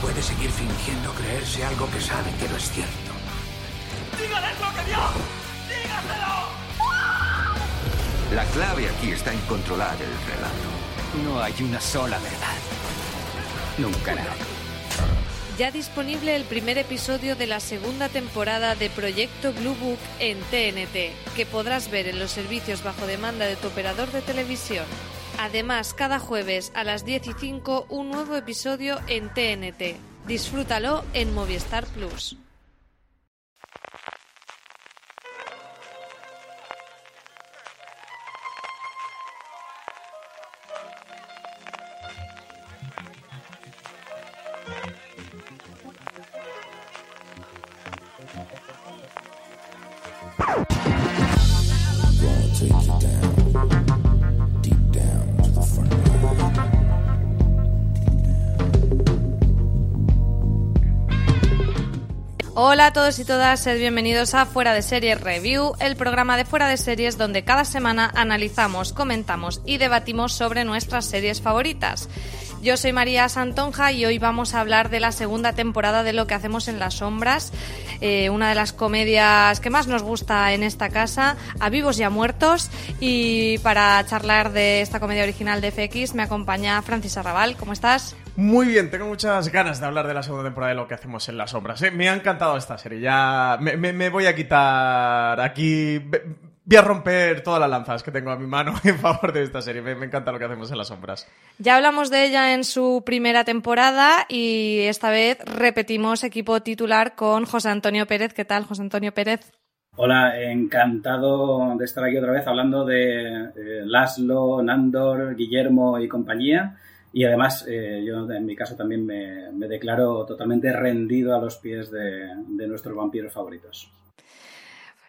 puede seguir fingiendo creerse algo que sabe que no es cierto? ¡Dígales lo que vio! ¡Dígaselo! La clave aquí está en controlar el relato. No hay una sola verdad. Nunca nada. Ya disponible el primer episodio de la segunda temporada de Proyecto Blue Book en TNT, que podrás ver en los servicios bajo demanda de tu operador de televisión. Además, cada jueves a las 10 y 5 un nuevo episodio en TNT. Disfrútalo en Movistar Plus. Hola a todos y todas, sed bienvenidos a Fuera de Series Review, el programa de Fuera de Series donde cada semana analizamos, comentamos y debatimos sobre nuestras series favoritas. Yo soy María Santonja y hoy vamos a hablar de la segunda temporada de Lo que hacemos en las sombras, eh, una de las comedias que más nos gusta en esta casa, A vivos y a muertos. Y para charlar de esta comedia original de FX me acompaña Francis Arrabal. ¿Cómo estás? Muy bien, tengo muchas ganas de hablar de la segunda temporada de lo que hacemos en las sombras. ¿eh? Me ha encantado esta serie. Ya me, me- me voy a quitar aquí. Voy a romper todas las lanzas que tengo a mi mano en favor de esta serie. Me, me encanta lo que hacemos en las sombras. Ya hablamos de ella en su primera temporada y esta vez repetimos equipo titular con José Antonio Pérez. ¿Qué tal, José Antonio Pérez? Hola, encantado de estar aquí otra vez hablando de eh, Laszlo, Nandor, Guillermo y compañía. Y además, eh, yo en mi caso también me, me declaro totalmente rendido a los pies de, de nuestros vampiros favoritos.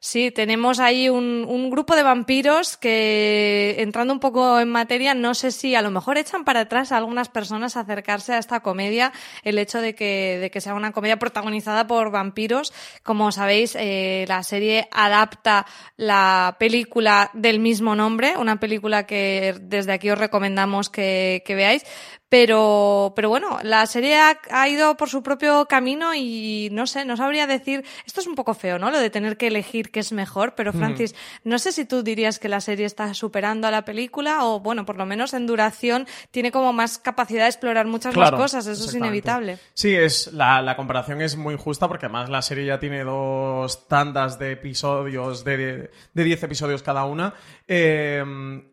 Sí, tenemos ahí un, un grupo de vampiros que, entrando un poco en materia, no sé si a lo mejor echan para atrás a algunas personas a acercarse a esta comedia, el hecho de que, de que sea una comedia protagonizada por vampiros. Como sabéis, eh, la serie adapta la película del mismo nombre, una película que desde aquí os recomendamos que, que veáis. Pero, pero bueno, la serie ha, ido por su propio camino y no sé, no sabría decir, esto es un poco feo, ¿no? Lo de tener que elegir qué es mejor, pero Francis, no sé si tú dirías que la serie está superando a la película o, bueno, por lo menos en duración tiene como más capacidad de explorar muchas más cosas, eso es inevitable. Sí, es, la, la comparación es muy justa porque además la serie ya tiene dos tandas de episodios, de 10 episodios cada una. Eh,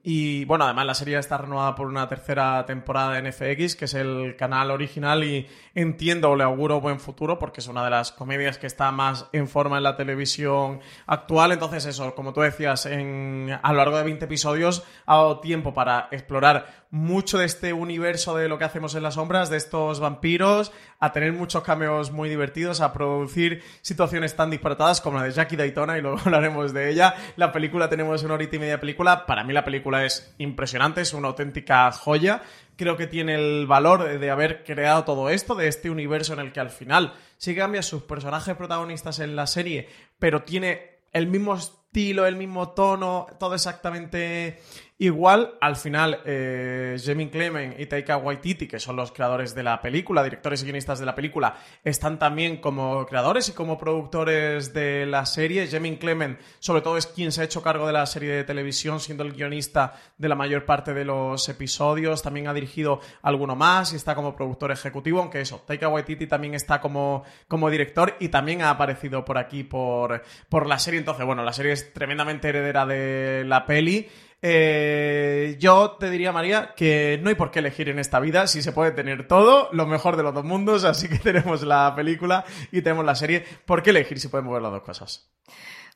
y bueno, además la serie está renovada por una tercera temporada en FX, que es el canal original, y entiendo o le auguro buen futuro porque es una de las comedias que está más en forma en la televisión actual. Entonces, eso, como tú decías, en, a lo largo de 20 episodios ha dado tiempo para explorar mucho de este universo de lo que hacemos en las sombras, de estos vampiros, a tener muchos cameos muy divertidos, a producir situaciones tan disparatadas como la de Jackie Daytona, y luego hablaremos de ella. La película tenemos una horita y media película. Para mí la película es impresionante, es una auténtica joya. Creo que tiene el valor de haber creado todo esto, de este universo en el que al final sí cambia sus personajes protagonistas en la serie, pero tiene el mismo estilo, el mismo tono, todo exactamente Igual, al final, eh, Clement y Taika Waititi, que son los creadores de la película, directores y guionistas de la película, están también como creadores y como productores de la serie. Jemin Clement, sobre todo, es quien se ha hecho cargo de la serie de televisión, siendo el guionista de la mayor parte de los episodios. También ha dirigido alguno más y está como productor ejecutivo, aunque eso, Taika Waititi también está como, como director y también ha aparecido por aquí por, por la serie. Entonces, bueno, la serie es tremendamente heredera de la peli. Eh, yo te diría, María, que no hay por qué elegir en esta vida si se puede tener todo, lo mejor de los dos mundos, así que tenemos la película y tenemos la serie. ¿Por qué elegir si podemos ver las dos cosas?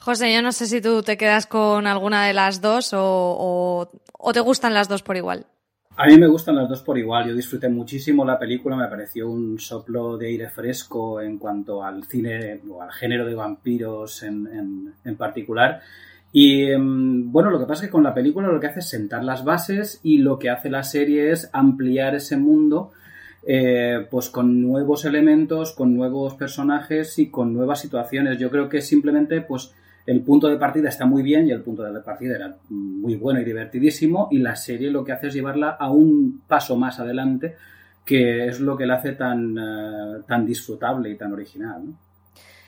José, yo no sé si tú te quedas con alguna de las dos o, te gustan las dos por igual. A mí me gustan las dos por igual. Yo disfruté muchísimo la película, me pareció un soplo de aire fresco en cuanto al cine o al género de vampiros en, en particular. Y em, bueno, lo que pasa es que con la película lo que hace es sentar las bases y lo que hace la serie es ampliar ese mundo eh, pues con nuevos elementos, con nuevos personajes y con nuevas situaciones. Yo creo que simplemente pues el punto de partida está muy bien y el punto de partida era muy bueno y divertidísimo y la serie lo que hace es llevarla a un paso más adelante que es lo que la hace tan, eh, tan disfrutable y tan original.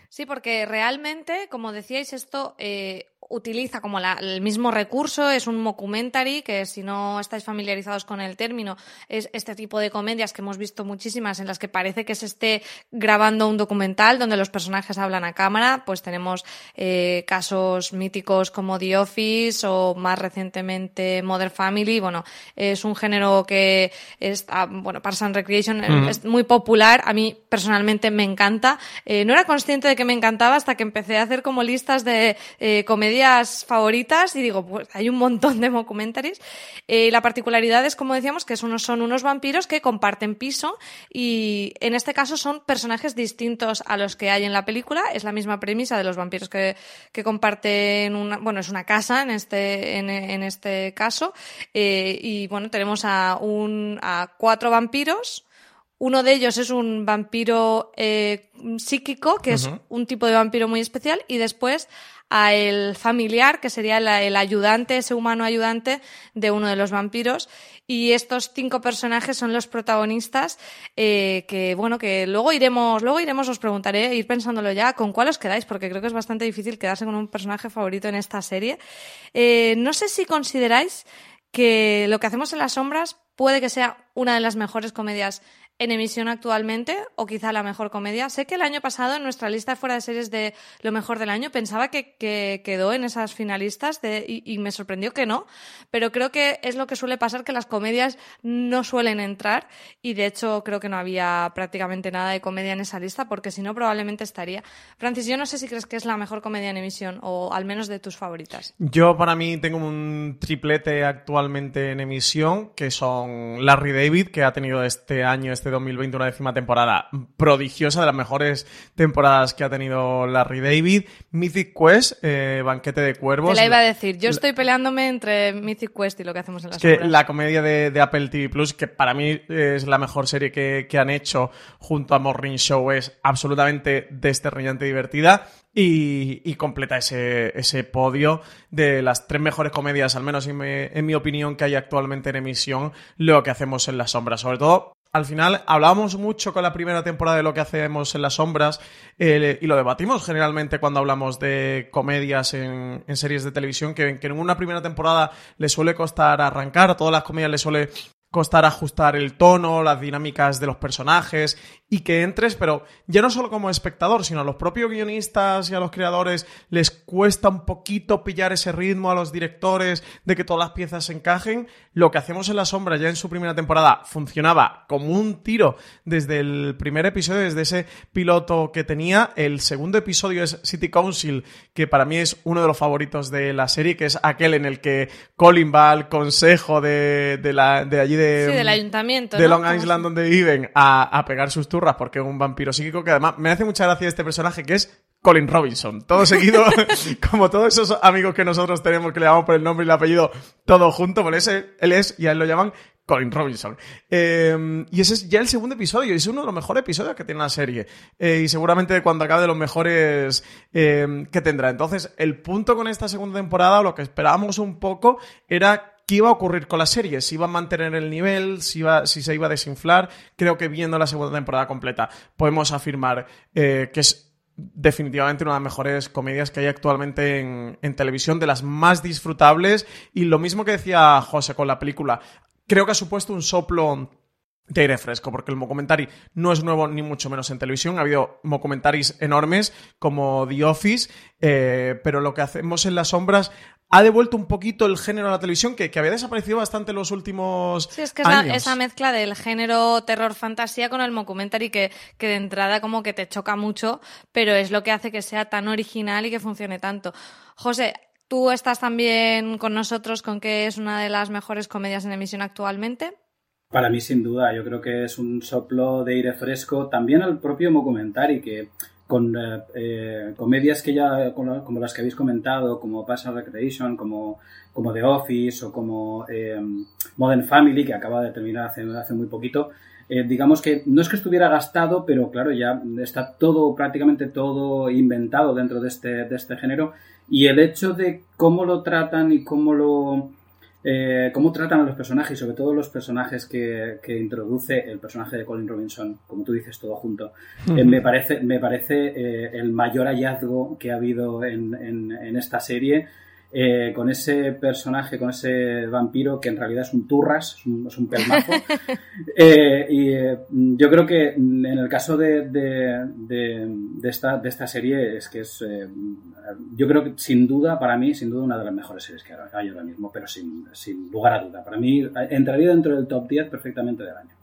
Sí, porque realmente, como decíais, esto eh, utiliza como el mismo recurso, es un mockumentary, que si no estáis familiarizados con el término, es este tipo de comedias que hemos visto muchísimas en las que parece que se esté grabando un documental donde los personajes hablan a cámara, pues tenemos eh, casos míticos como The Office o más recientemente Mother Family, bueno, es un género que es, bueno, Parks and Recreation es muy popular, a mí personalmente me encanta, eh, no era consciente de que me encantaba hasta que empecé a hacer como listas de eh, comedias favoritas y digo, pues hay un montón de documentaries. Eh, la particularidad es, como decíamos, que son unos vampiros que comparten piso y en este caso son personajes distintos a los que hay en la película. Es la misma premisa de los vampiros que, que comparten una, bueno, es una casa en este, en, este caso. Eh, y bueno, tenemos a un, a cuatro vampiros. Uno de ellos es un vampiro eh, psíquico, que es un tipo de vampiro muy especial, y después a el familiar, que sería el, ayudante, ese humano ayudante de uno de los vampiros. Y estos cinco personajes son los protagonistas, eh, que bueno, que luego iremos, luego iremos, os preguntaré, ir pensándolo ya, con cuál os quedáis, porque creo que es bastante difícil quedarse con un personaje favorito en esta serie. Eh, no sé si consideráis que lo que hacemos en las sombras puede que sea una de las mejores comedias en emisión actualmente, o quizá la mejor comedia. Sé que el año pasado en nuestra lista fuera de series de lo mejor del año pensaba que, quedó en esas finalistas y, me sorprendió que no, pero creo que es lo que suele pasar, que las comedias no suelen entrar y de hecho creo que no había prácticamente nada de comedia en esa lista porque si no probablemente estaría. Francis, yo no sé si crees que es la mejor comedia en emisión o al menos de tus favoritas. Yo para mí tengo un triplete actualmente en emisión que son Larry David, que ha tenido este año 2020 una décima temporada prodigiosa, de las mejores temporadas que ha tenido Larry David. Mythic Quest, eh, Banquete de Cuervos. Te la iba a decir, yo estoy peleándome entre Mythic Quest y lo que hacemos en las que La comedia de, Apple TV Plus, que para mí es la mejor serie que, que han hecho junto a Morning Show, es absolutamente desterrillante y divertida y, completa ese, ese, podio de las tres mejores comedias, al menos en mi, opinión, que hay actualmente en emisión, lo que hacemos en las sombras. Sobre todo, al final hablábamos mucho con la primera temporada de lo que hacemos en las sombras eh, y lo debatimos generalmente cuando hablamos de comedias en, en series de televisión, que, que, en una primera temporada le suele costar arrancar, a todas las comedias le suele costar ajustar el tono, las dinámicas de los personajes y que entres, pero ya no solo como espectador, sino a los propios guionistas y a los creadores les cuesta un poquito pillar ese ritmo, a los directores de que todas las piezas se encajen. Lo que hacemos en La Sombra ya en su primera temporada funcionaba como un tiro desde el primer episodio, desde ese piloto que tenía. El segundo episodio es City Council, que para mí es uno de los favoritos de la serie, que es aquel en el que Colin va al consejo de, la, de allí de, sí, del ayuntamiento, de Long Island donde viven a, a pegar sus porque es un vampiro psíquico que además me hace mucha gracia este personaje que es Colin Robinson. Todo seguido, como todos esos amigos que nosotros tenemos que le llamamos por el nombre y el apellido todo junto, por ese él es y a él lo llaman Colin Robinson. Eh, y ese es ya el segundo episodio, y es uno de los mejores episodios que tiene la serie. Eh, y seguramente cuando acabe de los mejores eh, que tendrá. Entonces, el punto con esta segunda temporada, lo que esperábamos un poco, era qué iba a ocurrir con la serie, si iba a mantener el nivel, si, iba, si se iba a desinflar. Creo que viendo la segunda temporada completa podemos afirmar eh, que es definitivamente una de las mejores comedias que hay actualmente en, televisión, de las más disfrutables. Y lo mismo que decía José con la película, creo que ha supuesto un soplo de aire fresco, porque el Mocumentary no es nuevo ni mucho menos en televisión. Ha habido Mocumentaries enormes como The Office, eh, pero lo que hacemos en las sombras ha devuelto un poquito el género a la televisión que, había desaparecido bastante en los últimos Sí, es que es esa mezcla del género terror-fantasía con el Mocumentary que, que de entrada como que te choca mucho, pero es lo que hace que sea tan original y que funcione tanto. José, ¿tú estás también con nosotros con que es una de las mejores comedias en emisión actualmente? Para mí, sin duda, yo creo que es un soplo de aire fresco. También al propio Mocumentary, que con eh, eh, comedias que ya, como, las que habéis comentado, como Pass Recreation, como, como The Office o como eh, Modern Family, que acaba de terminar hace, hace muy poquito, digamos que no es que estuviera gastado, pero claro, ya está todo, prácticamente todo inventado dentro de este, de este género. Y el hecho de cómo lo tratan y cómo lo eh, cómo tratan a los personajes, sobre todo los personajes que, introduce el personaje de Colin Robinson, como tú dices, todo junto. Eh, me parece, me parece eh, el mayor hallazgo que ha habido en, en esta serie eh, con ese personaje, con ese vampiro que en realidad es un turras, es un, es pelmazo. Eh, y eh, yo creo que en el caso de, de, esta, de esta serie es que es, yo creo que sin duda, para mí, sin duda una de las mejores series que hay ahora mismo, pero sin, sin lugar a duda. Para mí entraría dentro del top 10 perfectamente del año.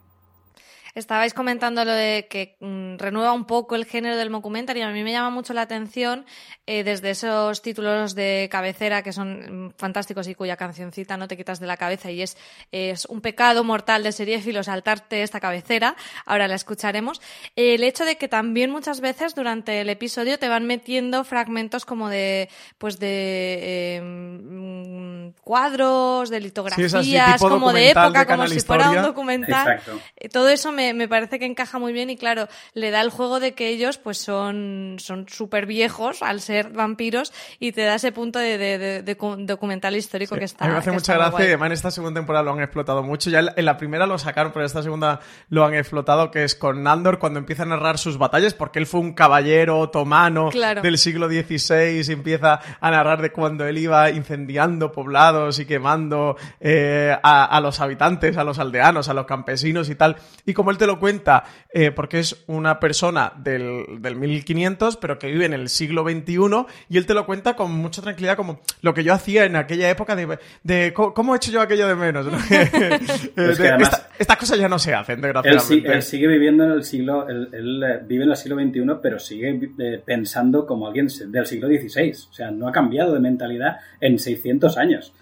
Estabais comentando lo de que mm, renueva un poco el género del documentary y a mí me llama mucho la atención eh, desde esos títulos de cabecera que son mm, fantásticos y cuya cancioncita no te quitas de la cabeza y es, es un pecado mortal de seriéfilo saltarte esta cabecera, ahora la escucharemos, el hecho de que también muchas veces durante el episodio te van metiendo fragmentos como de pues de em, cuadros, de litografías, como de época, como si fuera un documental. Eh, todo eso me, parece que encaja muy bien y claro, le da el juego de que ellos pues son súper viejos al ser vampiros y te da ese punto de, documental histórico que está. A mí me hace mucha gracia y además en esta segunda temporada lo han explotado mucho. Ya en la primera lo sacaron, pero en esta segunda lo han explotado, que es con Nandor cuando empieza a narrar sus batallas, porque él fue un caballero otomano del siglo XVI y empieza a narrar de cuando él iba incendiando poblados y quemando eh, a, a los habitantes, a los aldeanos, a los campesinos y tal. Y como él te lo cuenta, eh, porque es una persona del, del 1500, pero que vive en el siglo XXI, y él te lo cuenta con mucha tranquilidad, como lo que yo hacía en aquella época de, de ¿cómo he hecho yo aquello de menos? estas cosas ya no se hacen, desgraciadamente. Él, sigue viviendo en el siglo, él, eh, vive en el siglo XXI, pero sigue eh, pensando como alguien del siglo XVI. O sea, no ha cambiado de mentalidad en 600 años.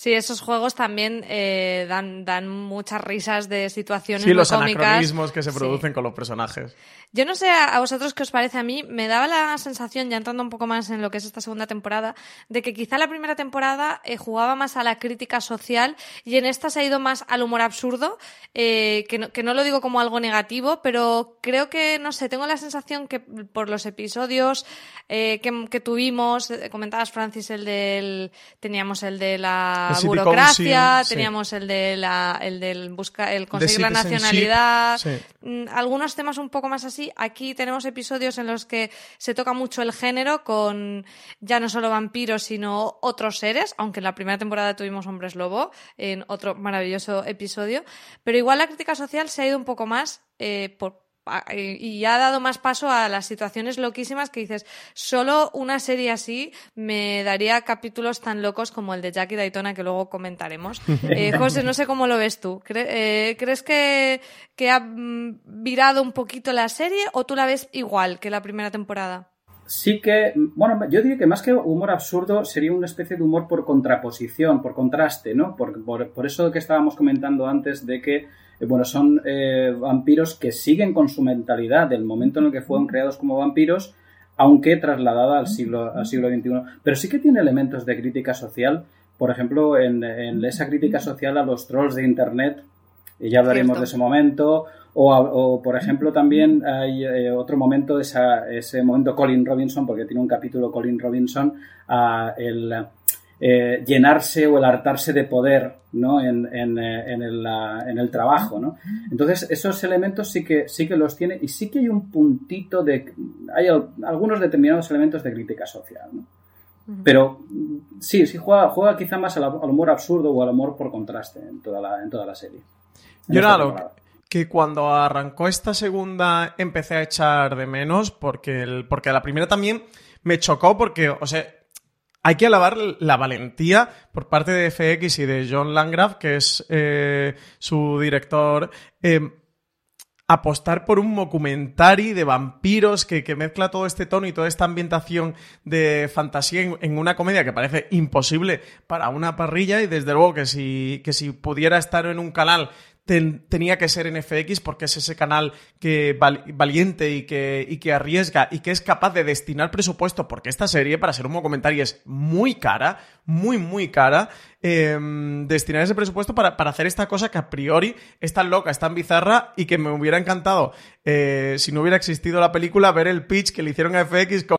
Sí, esos juegos también eh, dan, dan muchas risas de situaciones Sí, muy los cómicas. anacronismos que se Sí. producen con los personajes. Yo no sé a a vosotros qué os parece a mí, me daba la sensación, ya entrando un poco más en lo que es esta segunda temporada, de que quizá la primera temporada eh, jugaba más a la crítica social y en esta se ha ido más al humor absurdo, eh, que, no, que no lo digo como algo negativo, pero creo que, no sé, tengo la sensación que por los episodios eh, que, que tuvimos, eh, comentabas Francis el del, teníamos el de la El City burocracia, sí. teníamos el de la, el del busca, el conseguir la nacionalidad, sí. mm, algunos temas un poco más así. Aquí tenemos episodios en los que se toca mucho el género con ya no solo vampiros, sino otros seres, aunque en la primera temporada tuvimos hombres lobo, en otro maravilloso episodio. Pero igual la crítica social se ha ido un poco más eh, por y ha dado más paso a las situaciones loquísimas que dices, solo una serie así me daría capítulos tan locos como el de Jackie Daytona que luego comentaremos. Eh, José, no sé cómo lo ves tú. Cre- eh, ¿Crees que, que ha mm, virado un poquito la serie o tú la ves igual que la primera temporada? Sí que, bueno, yo diría que más que humor absurdo sería una especie de humor por contraposición, por contraste, ¿no? Por, por, por eso que estábamos comentando antes de que, eh, bueno, son eh, vampiros que siguen con su mentalidad del momento en el que fueron creados como vampiros, aunque trasladada al siglo, al siglo XXI. Pero sí que tiene elementos de crítica social, por ejemplo, en, en esa crítica social a los trolls de Internet, y ya hablaremos Cierto. de ese momento. O, por ejemplo, también hay eh, otro momento, esa, ese momento Colin Robinson, porque tiene un capítulo Colin Robinson, a el eh, llenarse o el hartarse de poder ¿no? en, en, eh, en el, en el trabajo. ¿no? Entonces, esos elementos sí que, sí que los tiene y sí que hay un puntito de... Hay al- algunos determinados elementos de crítica social. ¿no? Pero sí, sí juega, juega quizá más al, al humor absurdo o al humor por contraste en toda la, en toda la serie. Que cuando arrancó esta segunda empecé a echar de menos porque, el, porque la primera también me chocó porque, o sea, hay que alabar la valentía por parte de FX y de John Landgraf, que es eh, su director, eh, apostar por un documentary de vampiros que, que mezcla todo este tono y toda esta ambientación de fantasía en, en una comedia que parece imposible para una parrilla. Y desde luego que si, que si pudiera estar en un canal ten- tenía que ser en FX porque es ese canal que val- valiente y que, y que arriesga y que es capaz de destinar presupuesto porque esta serie para ser un documentario es muy cara, muy muy cara, eh, destinar ese presupuesto para, para hacer esta cosa que a priori es tan loca, es tan bizarra y que me hubiera encantado eh, si no hubiera existido la película ver el pitch que le hicieron a FX con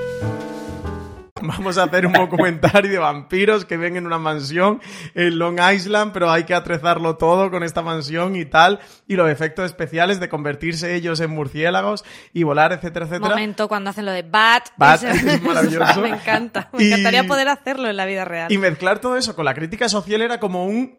Vamos a hacer un documentario de vampiros que ven en una mansión en Long Island, pero hay que atrezarlo todo con esta mansión y tal, y los efectos especiales de convertirse ellos en murciélagos y volar, etcétera, etcétera. Momento cuando hacen lo de Bat. Bat, es maravilloso. me encanta. Me Y- encantaría poder hacerlo en la vida real. Y mezclar todo eso con la crítica social era como un,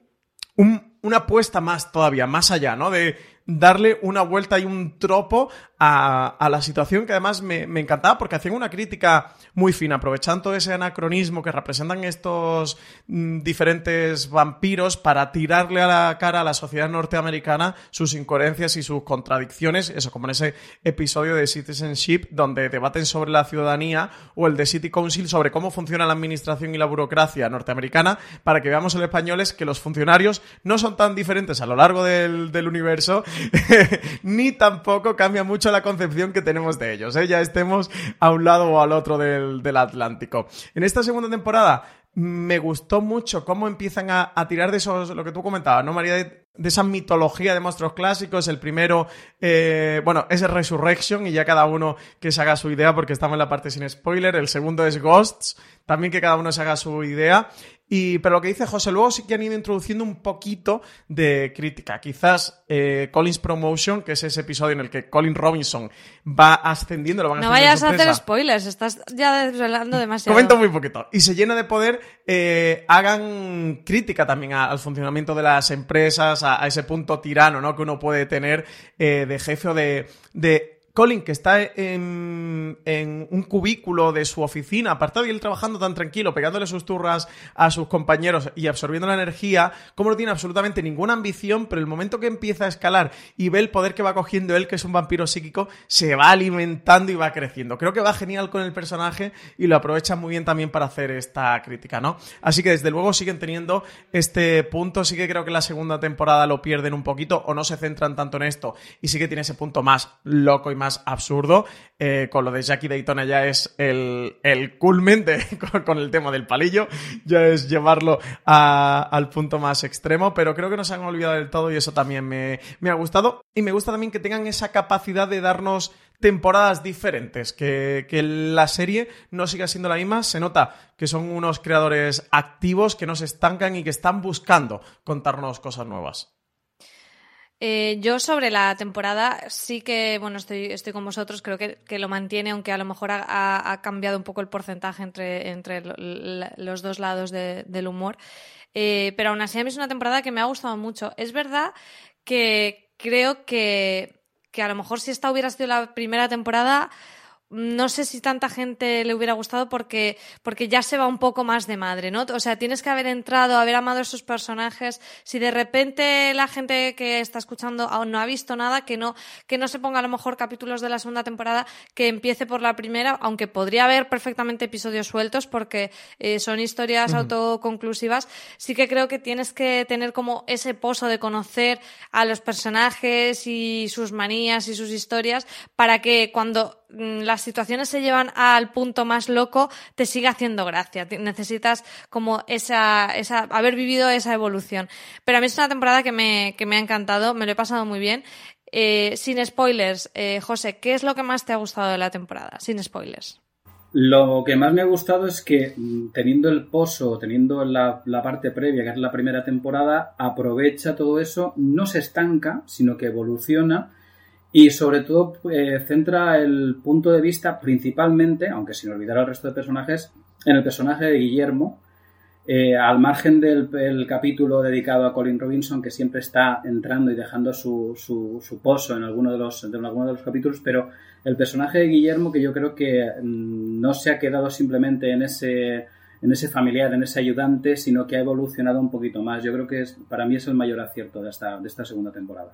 un- una apuesta más todavía, más allá, ¿no? De darle una vuelta y un tropo a, la situación que además me, encantaba porque hacían una crítica muy fina, aprovechando ese anacronismo que representan estos mm, diferentes vampiros para tirarle a la cara a la sociedad norteamericana sus incoherencias y sus contradicciones, eso como en ese episodio de Citizenship donde debaten sobre la ciudadanía o el de City Council sobre cómo funciona la administración y la burocracia norteamericana para que veamos en españoles que los funcionarios no son tan diferentes a lo largo del universo ni tampoco cambia mucho la concepción que tenemos de ellos, ¿eh? ya estemos a un lado o al otro del, Atlántico. En esta segunda temporada me gustó mucho cómo empiezan a, tirar de esos, lo que tú comentabas, ¿no, María? Esa mitología de monstruos clásicos. El primero, eh, bueno, es Resurrection y ya cada uno que se haga su idea porque estamos en la parte sin spoiler. El segundo es Ghosts, también que cada uno se haga su idea. Y, pero lo que dice José, luego sí que han ido introduciendo un poquito de crítica. Quizás eh, Collins Promotion, que es ese episodio en el que Colin Robinson va ascendiendo, lo van No vayas a hacer spoilers, estás ya desvelando demasiado. Comento muy poquito. Y se llena de poder, eh, hagan crítica también al funcionamiento de las empresas, a, ese punto tirano, ¿no? Que uno puede tener eh, de jefe o de, de Colin, que está en, un cubículo de su oficina, apartado y él trabajando tan tranquilo, pegándole sus turras a sus compañeros y absorbiendo la energía, como no tiene absolutamente ninguna ambición, pero el momento que empieza a escalar y ve el poder que va cogiendo él, que es un vampiro psíquico, se va alimentando y va creciendo. Creo que va genial con el personaje y lo aprovecha muy bien también para hacer esta crítica, ¿no? Así que desde luego siguen teniendo este punto, sí que creo que la segunda temporada lo pierden un poquito o no se centran tanto en esto y sí que tiene ese punto más loco y más absurdo. Eh, con lo de Jackie Daytona ya es el, el culmen con, el tema del palillo, ya es llevarlo al punto más extremo, pero creo que no se han olvidado del todo y eso también me, ha gustado. Y me gusta también que tengan esa capacidad de darnos temporadas diferentes, que, que, la serie no siga siendo la misma, se nota que son unos creadores activos que no se estancan y que están buscando contarnos cosas nuevas. Eh, yo sobre la temporada sí que, bueno, estoy, estoy con vosotros, creo que, lo mantiene, aunque a lo mejor ha, cambiado un poco el porcentaje entre, entre los dos lados del humor. Eh, pero aún así a mí es una temporada que me ha gustado mucho. Es verdad que creo que, que a lo mejor si esta hubiera sido la primera temporada no sé si tanta gente le hubiera gustado porque, porque ya se va un poco más de madre, ¿no? O sea, tienes que haber entrado, haber amado a esos personajes. Si de repente la gente que está escuchando aún no ha visto nada, que no, que no se ponga a lo mejor capítulos de la segunda temporada, que empiece por la primera, aunque podría haber perfectamente episodios sueltos porque eh, son historias autoconclusivas, sí que creo que tienes que tener como ese pozo de conocer a los personajes y sus manías y sus historias para que cuando las situaciones se llevan al punto más loco, te sigue haciendo gracia. Necesitas como esa, esa, haber vivido esa evolución. Pero a mí es una temporada que me, que me ha encantado, me lo he pasado muy bien. Eh, sin spoilers, eh, José, ¿qué es lo que más te ha gustado de la temporada? Sin spoilers. Lo que más me ha gustado es que mm, teniendo el pozo, teniendo la, parte previa, que es la primera temporada, aprovecha todo eso, no se estanca, sino que evoluciona y sobre todo eh, centra el punto de vista principalmente, aunque sin olvidar al resto de personajes, en el personaje de Guillermo, eh, al margen del capítulo dedicado a Colin Robinson, que siempre está entrando y dejando su, su, pozo en alguno de, los, de los capítulos, pero el personaje de Guillermo, que yo creo que mm, no se ha quedado simplemente en ese, en ese familiar, en ese ayudante, sino que ha evolucionado un poquito más. Yo creo que es, para mí es el mayor acierto de esta, de esta segunda temporada.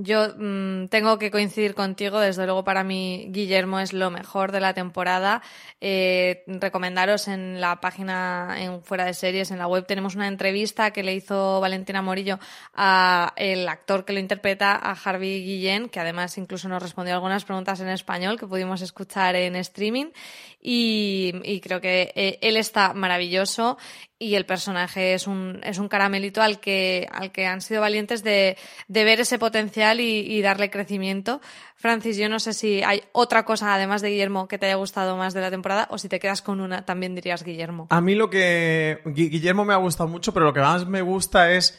Yo mm, tengo que coincidir contigo, desde luego para mí Guillermo es lo mejor de la temporada. Eh, recomendaros en la página en Fuera de Series, en la web, tenemos una entrevista que le hizo Valentina Morillo a el actor que lo interpreta, a Harvey Guillén, que además incluso nos respondió algunas preguntas en español que pudimos escuchar en streaming. Y, creo que eh, él está maravilloso y el personaje es un, es un caramelito al que, al que han sido valientes de, de ver ese potencial y, darle crecimiento. Francis, yo no sé si hay otra cosa, además de Guillermo, que te haya gustado más de la temporada, o si te quedas con una, también dirías Guillermo. A mí lo que. Guillermo me ha gustado mucho, pero lo que más me gusta es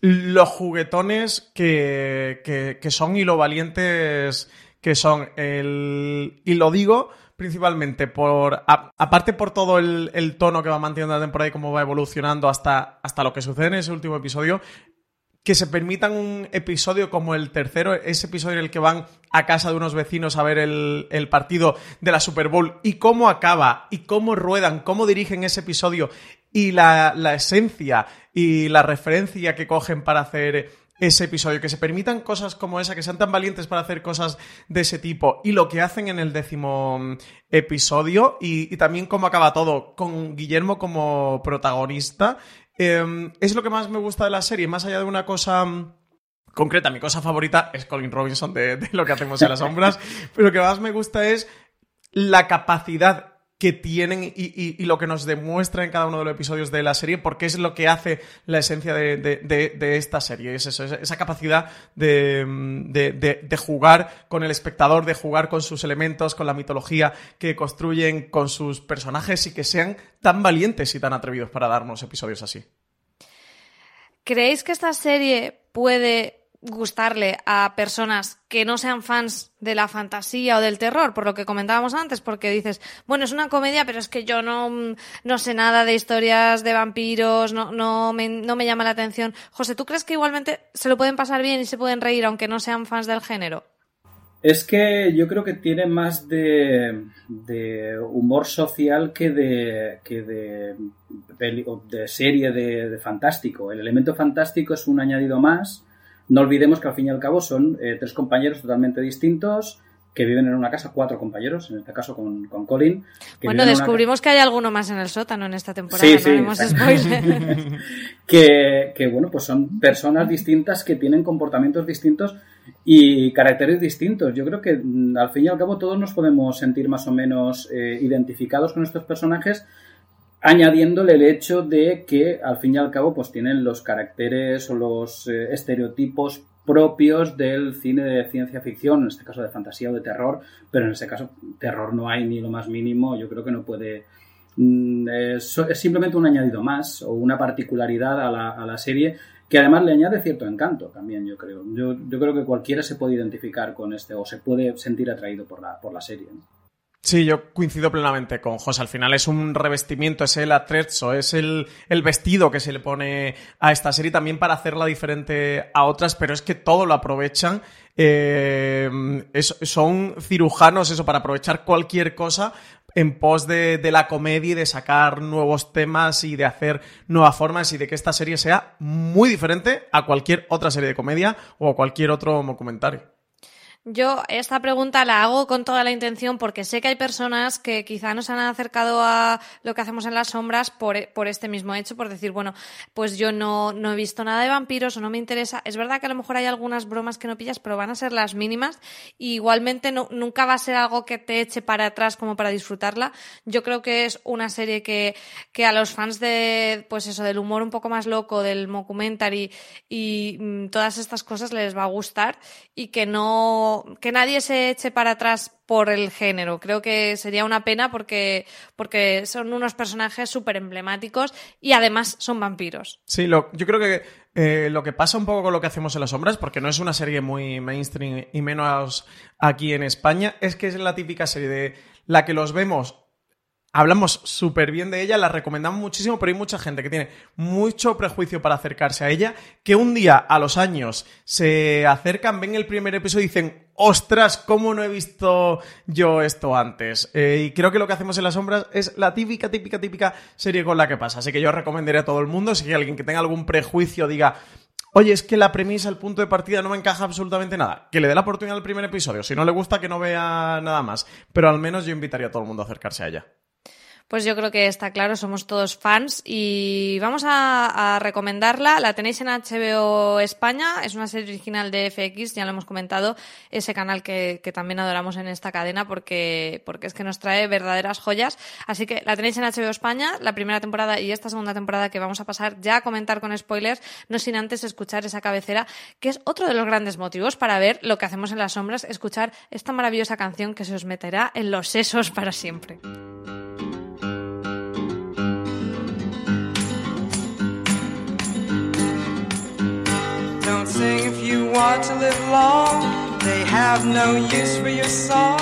los juguetones que, que, que son y lo valientes que son. El, y lo digo principalmente por, aparte por todo el, tono que va manteniendo la temporada y cómo va evolucionando hasta, hasta lo que sucede en ese último episodio, que se permitan un episodio como el tercero, ese episodio en el que van a casa de unos vecinos a ver el, partido de la Super Bowl y cómo acaba y cómo ruedan, cómo dirigen ese episodio y la, la esencia y la referencia que cogen para hacer ese episodio, que se permitan cosas como esa, que sean tan valientes para hacer cosas de ese tipo y lo que hacen en el décimo mm, episodio y, también cómo acaba todo con Guillermo como protagonista, em, es lo que más me gusta de la serie, más allá de una cosa mm, concreta, mi cosa favorita es Colin Robinson de, de lo que hacemos en las sombras, pero lo que más me gusta es la capacidad que tienen y, lo que nos demuestra en cada uno de los episodios de la serie, porque es lo que hace la esencia de, esta serie. Es esa capacidad de, jugar con el espectador, de jugar con sus elementos, con la mitología que construyen con sus personajes y que sean tan valientes y tan atrevidos para darnos episodios así. ¿Creéis que esta serie puede gustarle a personas que no sean fans de la fantasía o del terror, por lo que comentábamos antes, porque dices, bueno, es una comedia, pero es que yo no, no sé nada de historias de vampiros, no, no, me, no me llama la atención. José, ¿tú crees que igualmente se lo pueden pasar bien y se pueden reír aunque no sean fans del género? Es que yo creo que tiene más de, humor social que de, que de, serie de fantástico. El elemento fantástico es un añadido más no olvidemos que al fin y al cabo son eh, tres compañeros totalmente distintos que viven en una casa, cuatro compañeros, en este caso con, con Colin. bueno, descubrimos que hay alguno más en el sótano en esta temporada, sí, no sí, que, que, bueno, pues son personas distintas que tienen comportamientos distintos y caracteres distintos. Yo creo que mm, al fin y al cabo todos nos podemos sentir más o menos eh, identificados con estos personajes añadiéndole el hecho de que al fin y al cabo pues tienen los caracteres o los eh, estereotipos propios del cine de ciencia ficción, en este caso de fantasía o de terror, pero en este caso terror no hay ni lo más mínimo, yo creo que no puede... Mm, es, simplemente un añadido más o una particularidad a la, a la, serie que además le añade cierto encanto también, yo creo. Yo, yo, creo que cualquiera se puede identificar con este o se puede sentir atraído por la, por la serie. Sí, yo coincido plenamente con José. Al final es un revestimiento, es el atrezzo, es el, vestido que se le pone a esta serie también para hacerla diferente a otras, pero es que todo lo aprovechan. Eh, son cirujanos, eso, para aprovechar cualquier cosa en pos de, de, la comedia y de sacar nuevos temas y de hacer nuevas formas y de que esta serie sea muy diferente a cualquier otra serie de comedia o a cualquier otro documentario. Yo esta pregunta la hago con toda la intención porque sé que hay personas que quizá nos han acercado a lo que hacemos en las sombras por, por este mismo hecho, por decir, bueno, pues yo no, no, he visto nada de vampiros o no me interesa. Es verdad que a lo mejor hay algunas bromas que no pillas, pero van a ser las mínimas. Y igualmente no, nunca va a ser algo que te eche para atrás como para disfrutarla. Yo creo que es una serie que, que a los fans de, pues eso, del humor un poco más loco, del mockumentary y mm, todas estas cosas les va a gustar y que no que nadie se eche para atrás por el género. Creo que sería una pena porque, porque son unos personajes súper emblemáticos y además son vampiros. Sí, lo, yo creo que eh, lo que pasa un poco con lo que hacemos en las sombras, porque no es una serie muy mainstream y menos aquí en España, es que es la típica serie de la que los vemos hablamos súper bien de ella, la recomendamos muchísimo, pero hay mucha gente que tiene mucho prejuicio para acercarse a ella, que un día a los años se acercan, ven el primer episodio y dicen, ostras, ¿cómo no he visto yo esto antes? Eh, y creo que lo que hacemos en las sombras es la típica, típica, típica serie con la que pasa. Así que yo recomendaría a todo el mundo, si hay alguien que tenga algún prejuicio diga, oye, es que la premisa, el punto de partida no me encaja absolutamente nada. Que le dé la oportunidad al primer episodio. Si no le gusta, que no vea nada más. Pero al menos yo invitaría a todo el mundo a acercarse a ella. Pues yo creo que está claro, somos todos fans y vamos a, recomendarla. La tenéis en HBO España, es una serie original de FX, ya lo hemos comentado, ese canal que, también adoramos en esta cadena porque, porque es que nos trae verdaderas joyas. Así que la tenéis en HBO España, la primera temporada y esta segunda temporada que vamos a pasar ya a comentar con spoilers, no sin antes escuchar esa cabecera, que es otro de los grandes motivos para ver lo que hacemos en las sombras, escuchar esta maravillosa canción que se os meterá en los sesos para siempre. If you want to live long. They have no use for your song.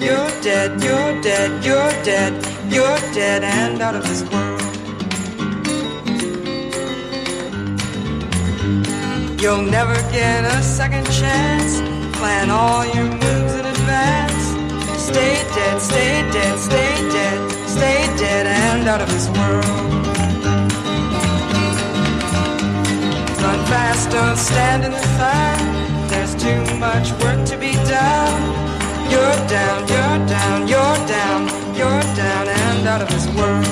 You're dead, you're dead, you're dead, you're dead and out of this world. You'll never get a second chance. Plan all your moves in advance. Stay dead, stay dead, stay dead, stay dead and out of this world. Fast, don't stand in the fire. There's too much work to be done. You're down, you're down, you're down, you're down and out of this world.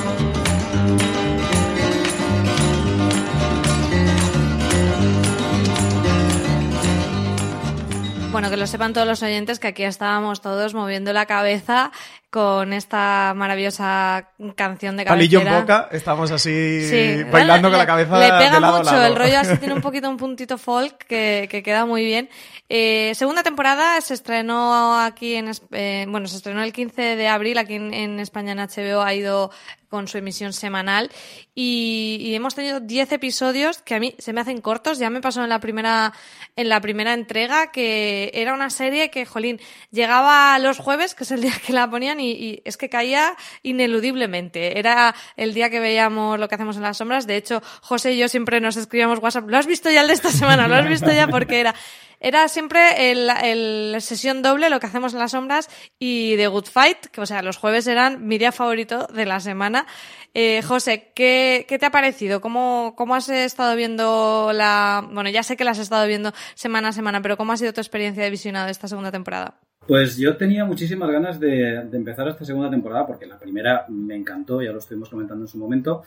Bueno, que lo sepan todos los oyentes que aquí estábamos todos moviendo la cabeza con esta maravillosa canción de Palillo cabecera. en boca, estamos así Sí. bailando con Le- la cabeza Le pega de lado a mucho, lado. el rollo así tiene un poquito un puntito folk que, que queda muy bien. Eh, segunda temporada se estrenó aquí en, eh, bueno, se estrenó el 15 de abril aquí en, en España en HBO, ha ido con su emisión semanal y, y hemos tenido 10 episodios que a mí se me hacen cortos, ya me pasó en la primera en la primera entrega que era una serie que, jolín, llegaba los jueves, que es el día que la ponían y, y es que caía ineludiblemente. Era el día que veíamos lo que hacemos en las sombras. De hecho, José y yo siempre nos escribíamos WhatsApp. ¿Lo has visto ya el de esta semana? ¿Lo has visto ya? Porque era, era siempre el, el sesión doble, lo que hacemos en las sombras, y The Good Fight, que o sea, los jueves eran mi día favorito de la semana. Eh, José, ¿qué, ¿qué te ha parecido? ¿Cómo, ¿Cómo has estado viendo la... Bueno, ya sé que la has estado viendo semana a semana, pero ¿cómo ha sido tu experiencia de visionado de esta segunda temporada? Pues yo tenía muchísimas ganas de, empezar esta segunda temporada porque la primera me encantó, ya lo estuvimos comentando en su momento.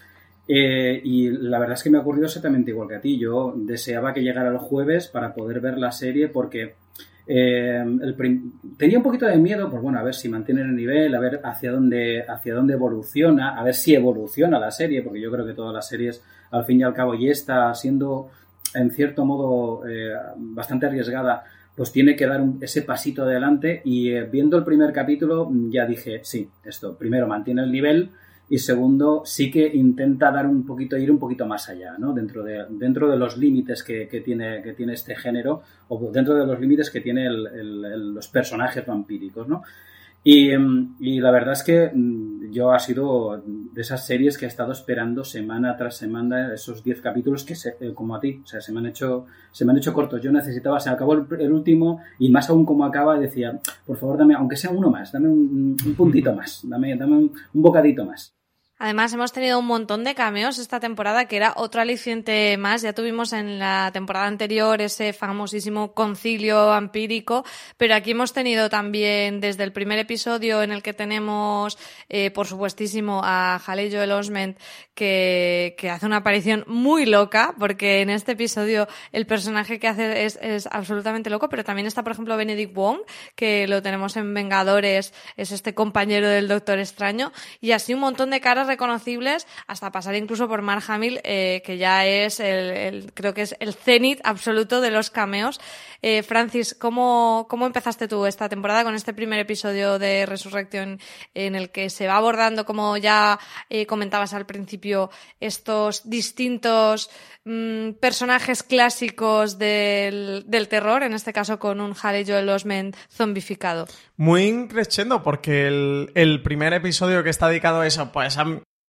Eh, y la verdad es que me ha ocurrido exactamente igual que a ti. Yo deseaba que llegara el jueves para poder ver la serie porque eh, tenía un poquito de miedo, pues bueno, a ver si mantienen el nivel, a ver hacia dónde, hacia dónde evoluciona, a ver si evoluciona la serie, porque yo creo que todas las series, al fin y al cabo, y está siendo en cierto modo eh, bastante arriesgada, pues tiene que dar un- ese pasito adelante y eh, viendo el primer capítulo mm, ya dije, sí, esto, primero mantiene el nivel y segundo sí que intenta dar un poquito, ir un poquito más allá, ¿no? Dentro de, dentro de los límites que, que tiene, que tiene este género o dentro de los límites que tiene el- el- el- los personajes vampíricos, ¿no? Y, mm, y la verdad es que mm, yo ha sido de esas series que he estado esperando semana tras semana esos 10 capítulos que se- eh, como a ti, o sea, se me han hecho se me han hecho cortos. Yo necesitaba, se acabó el, el último y más aún como acaba decía, por favor, dame aunque sea uno más, dame un, un puntito más, dame dame un, un bocadito más. Además, hemos tenido un montón de cameos esta temporada, que era otro aliciente más. Ya tuvimos en la temporada anterior ese famosísimo concilio vampírico, pero aquí hemos tenido también desde el primer episodio en el que tenemos, eh, por supuestísimo, a Haley Joel Osment, que, que hace una aparición muy loca, porque en este episodio el personaje que hace es, es absolutamente loco, pero también está, por ejemplo, Benedict Wong, que lo tenemos en Vengadores, es este compañero del Doctor Extraño, y así un montón de caras reconocibles, hasta pasar incluso por Mark Hamill, eh, que ya es el, creo que es el cenit absoluto de los cameos. Eh, Francis, ¿cómo, ¿cómo empezaste tú esta temporada con este primer episodio de Resurrección en el que se va abordando, como ya eh, comentabas al principio, estos distintos mm, personajes clásicos del, del terror, en este caso con un Haley Joel Osment zombificado? Muy crescendo porque el, el primer episodio que está dedicado a eso, pues a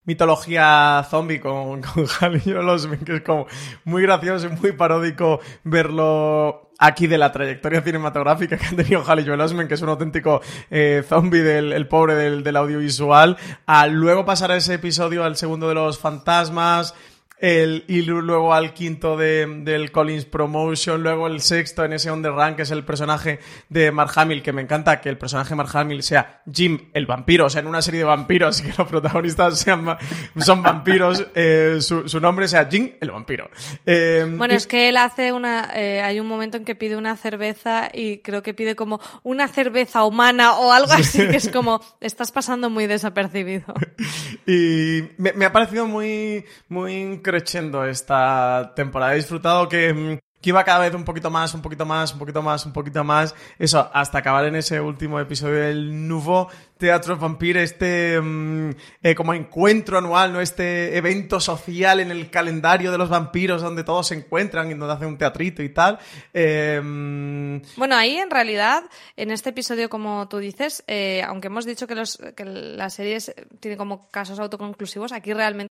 mitología zombie con, con Haley Joel Osment, que es como muy gracioso y muy paródico verlo aquí de la trayectoria cinematográfica que ha tenido Haley Joel que es un auténtico eh, zombie del el pobre del, del audiovisual, a luego pasar a ese episodio al segundo de los fantasmas, el, y lu- luego al quinto de, del Collins Promotion, luego el sexto en ese On The Run, que es el personaje de Mark Hamill, que me encanta que el personaje de Mark Hamill sea Jim, el vampiro, o sea, en una serie de vampiros, que los protagonistas sean, son vampiros, eh, su, su nombre sea Jim, el vampiro. Eh, Bueno, y- es que él hace una. eh, hay un momento en que pide una cerveza y creo que pide como una cerveza humana o algo así, que es como. Estás pasando muy desapercibido. Y me, me ha parecido muy, muy crescendo esta temporada. He disfrutado que, mm, que iba cada vez un poquito más, un poquito más, un poquito más, un poquito más. Eso, hasta acabar en ese último episodio del Nouveau Teatro Vampire, este mm, eh, como encuentro anual, ¿no? Este evento social en el calendario de los vampiros donde todos se encuentran y donde hacen un teatrito y tal. Eh, mm, Bueno, ahí en realidad, en este episodio, como tú dices, eh, aunque hemos dicho que, los, que la serie es- tiene como casos autoconclusivos, aquí realmente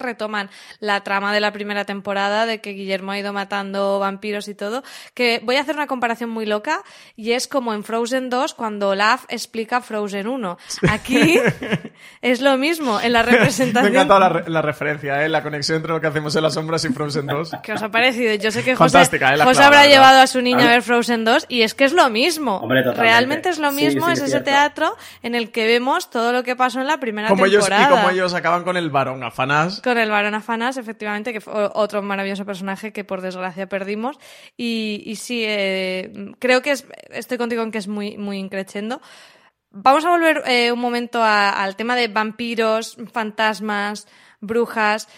Retoman la trama de la primera temporada de que Guillermo ha ido matando vampiros y todo, que voy a hacer una comparación muy loca y es como en Frozen 2 cuando Olaf explica Frozen 1. Aquí es lo mismo en la representación. Me ha encantado la, referencia, ¿eh? la conexión entre lo que hacemos en las sombras y Frozen 2. ¿Qué os ha parecido? Yo sé que José, ¿eh? José habrá llevado a su niña a ver Frozen 2 y es que es lo mismo. Realmente es lo mismo, es ese teatro en el que vemos todo lo que pasó en la primera como temporada. Ellos, y como ellos acaban con el varón afanás con el varón Afanas, efectivamente, que fue otro maravilloso personaje que por desgracia perdimos. Y, sí, eh, creo que es, estoy contigo en que es muy, muy increchendo. Vamos a volver eh, un momento al tema de vampiros, fantasmas, brujas.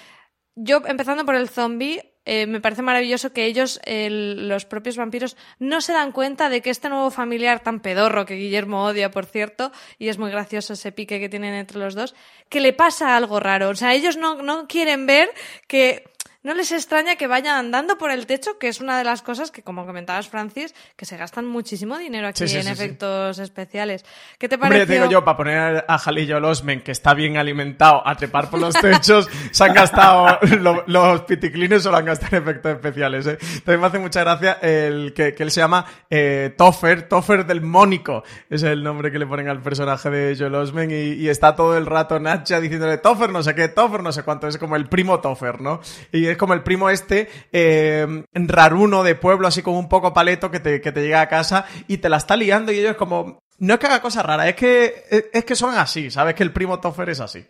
Yo, empezando por el zombie, eh, me parece maravilloso que ellos, los propios vampiros, no se dan cuenta de que este nuevo familiar tan pedorro, que Guillermo odia, por cierto, y es muy gracioso ese pique que tienen entre los dos, que le pasa algo raro. O sea, ellos no, no quieren ver que no les extraña que vayan andando por el techo, que es una de las cosas que, como comentabas, Francis, que se gastan muchísimo dinero aquí en efectos especiales. ¿Qué te parece? Hombre, digo yo, para poner a Jalillo Losmen, que está bien alimentado, a trepar por los techos, se han gastado los piticlines o lo han gastado en efectos especiales. ¿eh? También me hace mucha gracia el que, él se llama eh, Toffer, Toffer del Mónico, es el nombre que le ponen al personaje de Joel Osment, y, está todo el rato Nacha diciéndole Toffer no sé qué, Toffer no sé cuánto, es como el primo Toffer, ¿no? Y es como el primo este eh, raruno de pueblo, así como un poco paleto, que te, que te llega a casa y te la está liando y ellos como... No es que haga cosas raras, es que, es, que son así, ¿sabes? Que el primo Toffer es así.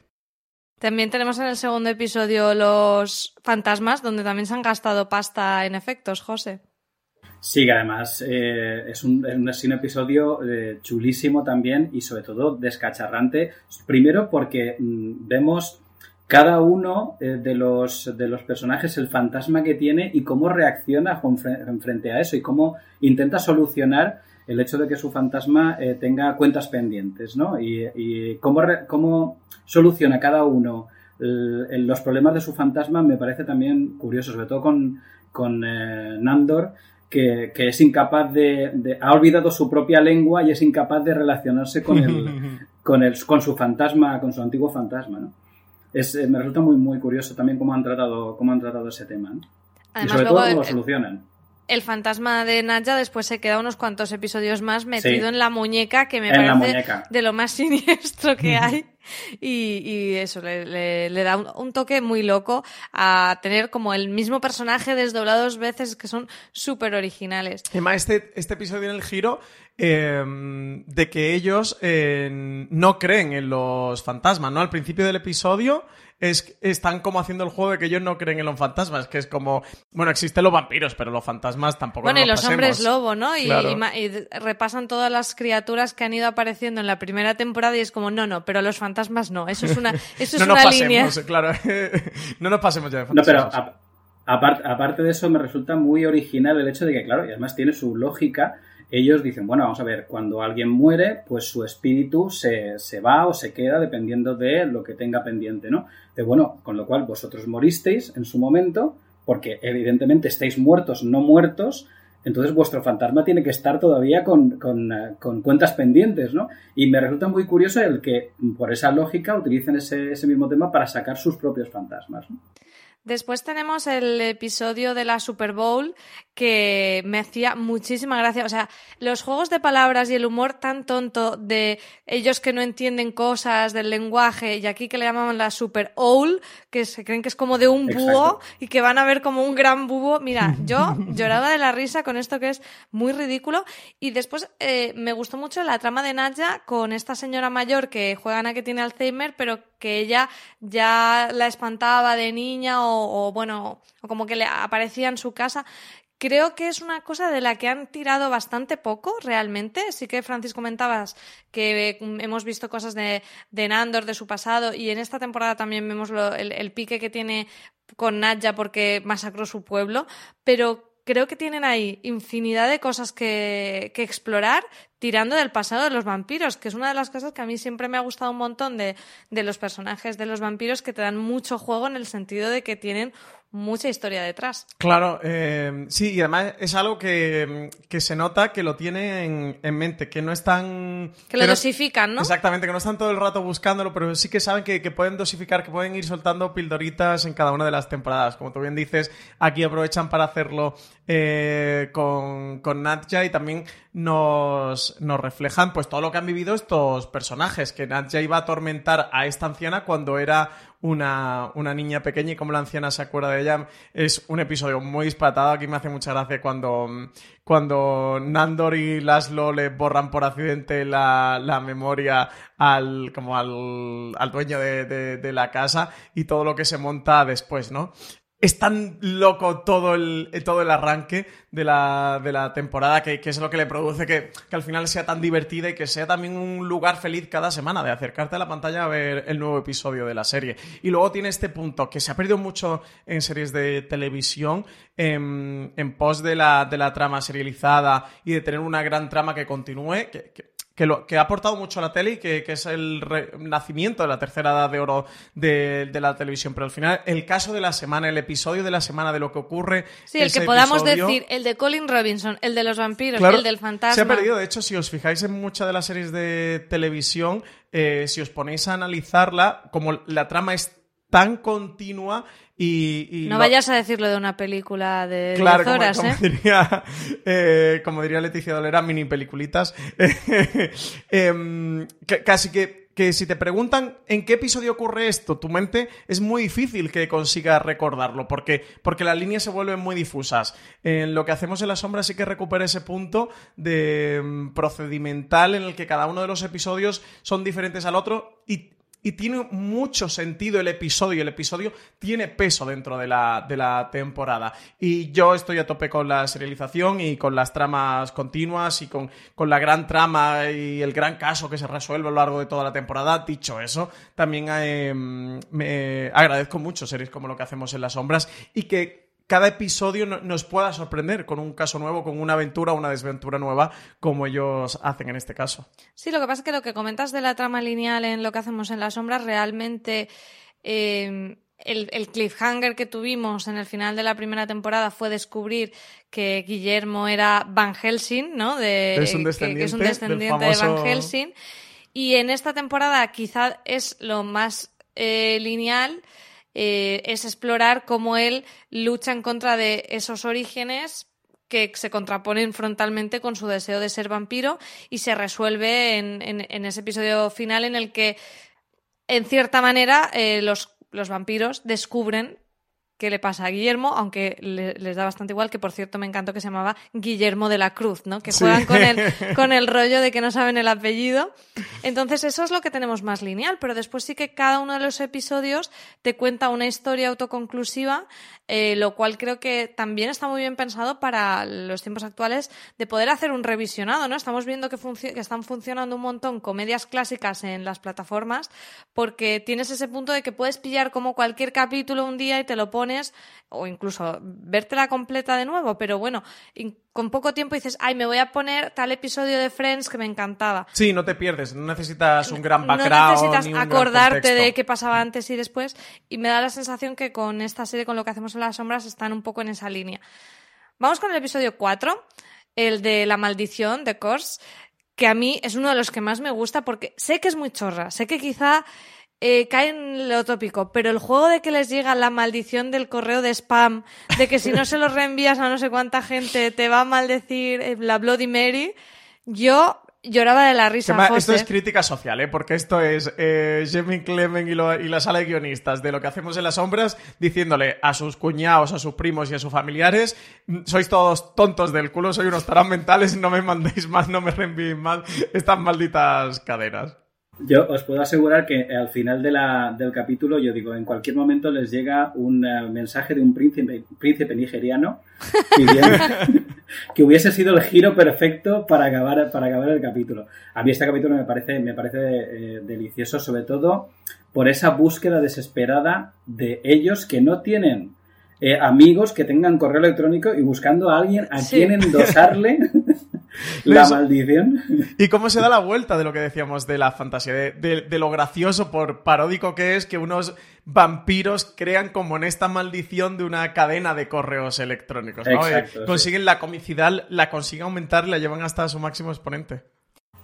También tenemos en el segundo episodio los fantasmas, donde también se han gastado pasta en efectos, José. Sí, que además eh, es, un, es, un, episodio eh, chulísimo también y sobre todo descacharrante. Primero porque mm, vemos cada uno eh, de, los, de los personajes, el fantasma que tiene y cómo reacciona frente a eso y cómo intenta solucionar el hecho de que su fantasma eh, tenga cuentas pendientes, ¿no? Y, cómo, cómo, soluciona cada uno los problemas de su fantasma me parece también curioso, sobre todo con, con eh, Nandor, que, es incapaz de, ha olvidado su propia lengua y es incapaz de relacionarse con el, con el, con su fantasma, con su antiguo fantasma, ¿no? Es, eh, me resulta muy, muy curioso también cómo han tratado, cómo han tratado ese tema. y sobre todo cómo lo solucionan. El fantasma de Nadja después se queda unos cuantos episodios más metido en la muñeca, que me parece de lo más siniestro que hay. Y, eso, le, da un, toque muy loco a tener como el mismo personaje desdoblado dos veces que son súper originales. Además, este, este episodio en el giro em, de que ellos eh, no creen en los fantasmas, ¿no? Al principio del episodio es, están como haciendo el juego de que ellos no creen en los fantasmas, que es como, bueno, existen los vampiros, pero los fantasmas tampoco. Bueno, y los hombres lobo, ¿no? Y, repasan todas las criaturas que han ido apareciendo en la primera temporada y es como, no, no, pero los fantasmas no. Eso es una, eso es no una nos línea. Pasemos, claro, no nos pasemos ya de fantasmas. No, pero aparte de eso, me resulta muy original el hecho de que, claro, y además tiene su lógica ellos dicen, bueno, vamos a ver, cuando alguien muere, pues su espíritu se, se, va o se queda dependiendo de lo que tenga pendiente, ¿no? De bueno, con lo cual vosotros moristeis en su momento, porque evidentemente estáis muertos, no muertos, entonces vuestro fantasma tiene que estar todavía con, con, eh, con, cuentas pendientes, ¿no? Y me resulta muy curioso el que, por esa lógica, utilicen ese, ese mismo tema para sacar sus propios fantasmas. ¿no? Después tenemos el episodio de la Super Bowl que me hacía muchísima gracia. O sea, los juegos de palabras y el humor tan tonto de ellos que no entienden cosas del lenguaje y aquí que le llamaban la Super Owl, que se creen que es como de un búho y que van a ver como un gran búho. Mira, yo lloraba de la risa con esto que es muy ridículo. Y después eh, me gustó mucho la trama de Nadja con esta señora mayor que juegan a que tiene Alzheimer, pero que ella ya la espantaba de niña o, bueno, o como que le aparecía en su casa. Creo que es una cosa de la que han tirado bastante poco realmente. Sí que, Francis, comentabas que hemos visto cosas de, de Nandor, de su pasado, y en esta temporada también vemos el, pique que tiene con Nadja porque masacró su pueblo, pero creo que tienen ahí infinidad de cosas que, que, explorar tirando del pasado de los vampiros, que es una de las cosas que a mí siempre me ha gustado un montón de, de los personajes de los vampiros que te dan mucho juego en el sentido de que tienen mucha historia detrás. Claro, eh, sí, y además es algo que, que se nota que lo tiene en, en, mente, que no están... Que lo dosifican, ¿no? Exactamente, que no están todo el rato buscándolo, pero sí que saben que, que, pueden dosificar, que pueden ir soltando pildoritas en cada una de las temporadas. Como tú bien dices, aquí aprovechan para hacerlo eh, con, con Natja y también nos, nos reflejan pues todo lo que han vivido estos personajes, que Natja iba a atormentar a esta anciana cuando era una, una, niña pequeña y como la anciana se acuerda de ella. Es un episodio muy dispatado. Aquí me hace mucha gracia cuando, cuando Nandor y Laszlo le borran por accidente la, la memoria al, como al, al dueño de, de, la casa y todo lo que se monta después, ¿no? Es tan loco todo el, todo el arranque de la, de la temporada que, es lo que le produce que, que, al final sea tan divertida y que sea también un lugar feliz cada semana de acercarte a la pantalla a ver el nuevo episodio de la serie. Y luego tiene este punto que se ha perdido mucho en series de televisión en, en pos de la, de la trama serializada y de tener una gran trama que continúe. Que, que, lo, que ha aportado mucho a la tele y que, que es el re, nacimiento de la tercera edad de oro de, de, la televisión. Pero al final, el caso de la semana, el episodio de la semana de lo que ocurre. Sí, el que podamos episodio, decir, el de Colin Robinson, el de los vampiros, claro, el del fantasma. Se ha perdido. De hecho, si os fijáis en muchas de las series de televisión, eh, si os ponéis a analizarla, como la trama es tan continua y, y no lo... vayas a decirlo de una película de claro, 10 horas, como, como ¿eh? Diría, eh, como diría Leticia Dolera, mini peliculitas. eh, casi que, que si te preguntan en qué episodio ocurre esto, tu mente es muy difícil que consigas recordarlo, porque, porque las líneas se vuelven muy difusas. En lo que hacemos en la sombra sí que recupera ese punto de um, procedimental en el que cada uno de los episodios son diferentes al otro y y tiene mucho sentido el episodio. El episodio tiene peso dentro de la, de la temporada. Y yo estoy a tope con la serialización y con las tramas continuas y con, con la gran trama y el gran caso que se resuelve a lo largo de toda la temporada. Dicho eso, también eh, me agradezco mucho series como lo que hacemos en las sombras y que cada episodio nos pueda sorprender con un caso nuevo, con una aventura o una desventura nueva, como ellos hacen en este caso. Sí, lo que pasa es que lo que comentas de la trama lineal en lo que hacemos en las sombras realmente. Eh, el, el, cliffhanger que tuvimos en el final de la primera temporada fue descubrir que Guillermo era Van Helsing, ¿no? De, es un descendiente, que, es un descendiente famoso... de Van Helsing. Y en esta temporada quizá es lo más eh, lineal eh, es explorar cómo él lucha en contra de esos orígenes que se contraponen frontalmente con su deseo de ser vampiro y se resuelve en, en, ese episodio final en el que, en cierta manera, eh, los, los vampiros descubren qué le pasa a Guillermo, aunque le, les da bastante igual, que por cierto me encantó que se llamaba Guillermo de la Cruz, ¿no? Que juegan sí. con, el, con el rollo de que no saben el apellido. Entonces eso es lo que tenemos más lineal, pero después sí que cada uno de los episodios te cuenta una historia autoconclusiva, eh, lo cual creo que también está muy bien pensado para los tiempos actuales de poder hacer un revisionado, ¿no? Estamos viendo que, que están funcionando un montón comedias clásicas en las plataformas porque tienes ese punto de que puedes pillar como cualquier capítulo un día y te lo pones o incluso vértela completa de nuevo, pero bueno, con poco tiempo dices, ay, me voy a poner tal episodio de Friends que me encantaba. Sí, no te pierdes, no necesitas un gran background. No necesitas ni un acordarte de qué pasaba antes y después, y me da la sensación que con esta serie, con lo que hacemos en las sombras, están un poco en esa línea. Vamos con el episodio 4, el de la maldición de Kors, que a mí es uno de los que más me gusta porque sé que es muy chorra, sé que quizá eh, cae en lo tópico, pero el juego de que les llega la maldición del correo de spam, de que si no se los reenvías a no sé cuánta gente te va a maldecir eh, la Bloody Mary, yo lloraba de la risa. Esto es crítica social, ¿eh? porque esto es eh, Jamie Clement y, lo, y, la sala de guionistas de lo que hacemos en las sombras, diciéndole a sus cuñados, a sus primos y a sus familiares, sois todos tontos del culo, sois unos tarán mentales, no me mandéis más, no me reenvíen más estas malditas cadenas. Yo os puedo asegurar que al final de la, del capítulo, yo digo, en cualquier momento les llega un uh, mensaje de un príncipe, príncipe nigeriano pidiendo que hubiese sido el giro perfecto para acabar, para acabar el capítulo. A mí este capítulo me parece, me parece eh, delicioso, sobre todo por esa búsqueda desesperada de ellos que no tienen eh, amigos que tengan correo electrónico y buscando a alguien a sí. quien endosarle La maldición. Y cómo se da la vuelta de lo que decíamos de la fantasía, de, de- de lo gracioso por paródico que es que unos vampiros crean como en esta maldición de una cadena de correos electrónicos, ¿no? Exacto, Eh, sí. consiguen la comicidad, la consiguen aumentar y la llevan hasta su máximo exponente.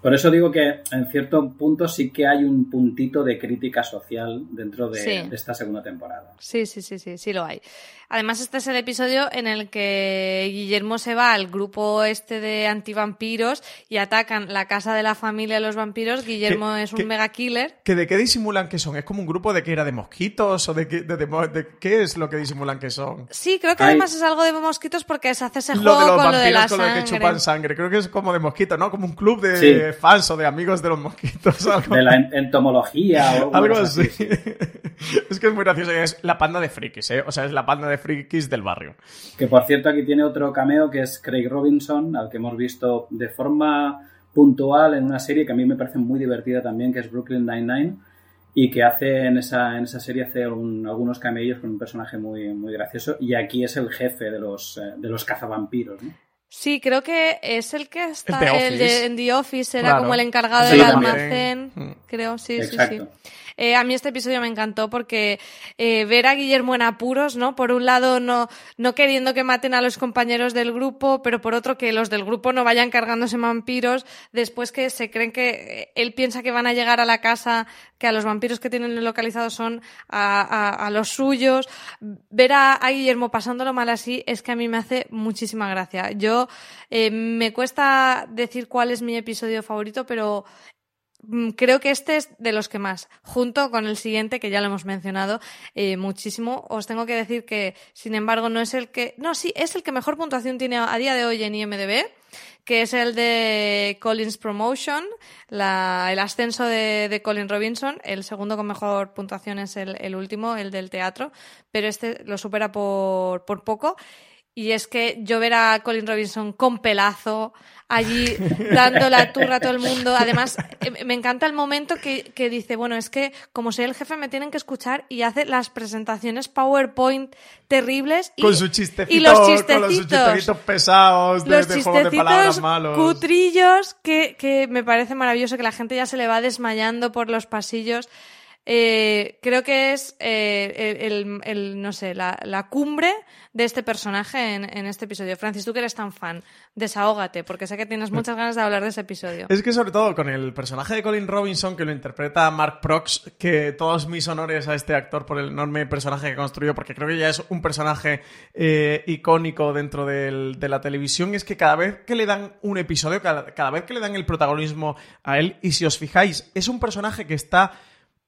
Por eso digo que en cierto punto sí que hay un puntito de crítica social dentro de, Sí. de esta segunda temporada. Sí, sí, sí, sí, sí lo hay. Además, este es el episodio en el que Guillermo se va al grupo este de antivampiros y atacan la casa de la familia de los vampiros. Guillermo ¿Qué- es un qué- mega killer. ¿Que ¿De qué disimulan que son? ¿Es como un grupo de que era de mosquitos o de qué, de, de de qué es lo que disimulan que son? Sí, creo que Hay- además es algo de mosquitos porque se hace ese Lo juego de los con lo de la vampiros con lo de que sangre. chupan sangre. Creo que es como de mosquitos, ¿no? Como un club de Sí. fans o de amigos de los mosquitos. Algo, De la en- entomología o algo así. sí. es que es muy gracioso. Es la panda de frikis, ¿eh? O sea, es la panda de frikis del barrio. Que por cierto aquí tiene otro cameo que es Craig Robinson, al que hemos visto de forma puntual en una serie que a mí me parece muy divertida también, que es Brooklyn Nine-Nine, y que hace en esa, en esa serie hace un- algunos camellos con un personaje muy, muy gracioso, y aquí es el jefe de los, eh, de los cazavampiros. ¿no? Sí, creo que es el que está The el de, Office. en The Office, era Claro. como el encargado Sí, del almacén. Creo, sí, sí, sí. Eh, a mí este episodio me encantó porque eh, ver a Guillermo en apuros, ¿no? Por un lado, no, no queriendo que maten a los compañeros del grupo, pero por otro, que los del grupo no vayan cargándose vampiros. Después que se creen que eh, él piensa que van a llegar a la casa, que a los vampiros que tienen localizados son a, a- los suyos. Ver a, a Guillermo pasándolo mal así es que a mí me hace muchísima gracia. Yo me cuesta decir cuál es mi episodio favorito, pero Creo que este es de los que más, junto con el siguiente que ya lo hemos mencionado eh, muchísimo. Os tengo que decir que, sin embargo, no es el que, no, sí, es el que mejor puntuación tiene a día de hoy en IMDb, que es el de Collins Promotion, la- el ascenso de, de Colin Robinson. El segundo con mejor puntuación es el, el último, el del teatro, pero este lo supera por, por poco. Y es que yo ver a Colin Robinson con pelazo allí dando la turra a todo el mundo. Además, eh, me encanta el momento que, que dice, bueno, es que como soy el jefe me tienen que escuchar y hace las presentaciones PowerPoint terribles. Y, Con su chistecito, y los con los chistecitos. chistecitos pesados de, los de de palabras chistecitos malos. cutrillos que, que me parece maravilloso que la gente ya se le va desmayando por los pasillos. Eh, creo que es eh, el, no sé, la, cumbre de este personaje en, este episodio. Francis, tú que eres tan fan, desahógate, porque sé que tienes muchas ganas de hablar de ese episodio. Es que sobre todo con el personaje de Colin Robinson, que lo interpreta Mark Prox, que todos mis honores a este actor por el enorme personaje que construyó, porque creo que ya es un personaje eh, icónico dentro de la televisión, es que cada vez que le dan un episodio, cada vez que le dan el protagonismo a él, y si os fijáis, es un personaje que está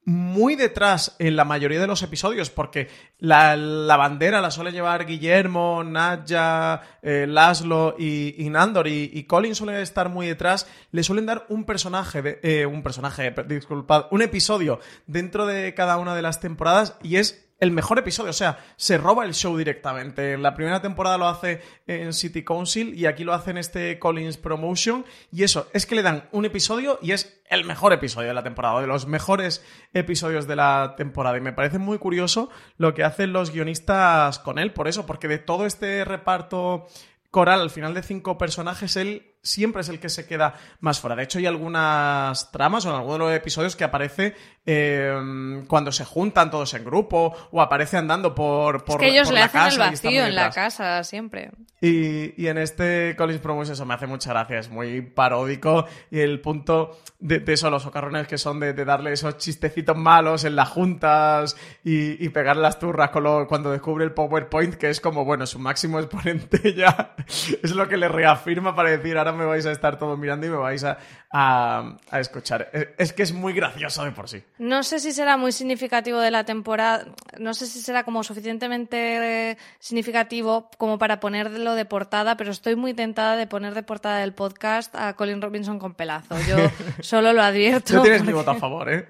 muy detrás en la mayoría de los episodios, porque la, la bandera la suele llevar Guillermo, Nadja, eh, Laszlo y, y Nandor, y, y Colin suele estar muy detrás. Le suelen dar un personaje, de- eh, un personaje, per- disculpad, un episodio dentro de cada una de las temporadas, y es el mejor episodio, o sea, se roba el show directamente. En la primera temporada lo hace en City Council y aquí lo hace en este Collins Promotion. Y eso, es que le dan un episodio y es el mejor episodio de la temporada, de los mejores episodios de la temporada. Y me parece muy curioso lo que hacen los guionistas con él, por eso, porque de todo este reparto coral al final de cinco personajes, él siempre es el que se queda más fuera. De hecho, hay algunas tramas o en algunos de los episodios que aparece eh, cuando se juntan todos en grupo o aparece andando por, por es que ellos por le la hacen el casa muy vacío en la casa siempre. Y, y en este Collins Promotion eso me hace mucha gracia, es muy paródico y el punto de, de eso, los socarrones que son de, de darle esos chistecitos malos en las juntas y, y pegar las turras con lo- cuando descubre el PowerPoint, que es como, bueno, su máximo exponente ya es lo que le reafirma para decir, ahora me vais a estar todos mirando y me vais a, a, a escuchar. Es, es que es muy gracioso de por sí. No sé si será muy significativo de la temporada, no sé si será como suficientemente significativo como para ponerlo de portada, pero estoy muy tentada de poner de portada del podcast a Colin Robinson con pelazo. Yo solo lo advierto. No tienes mi porque- voto a favor, ¿eh?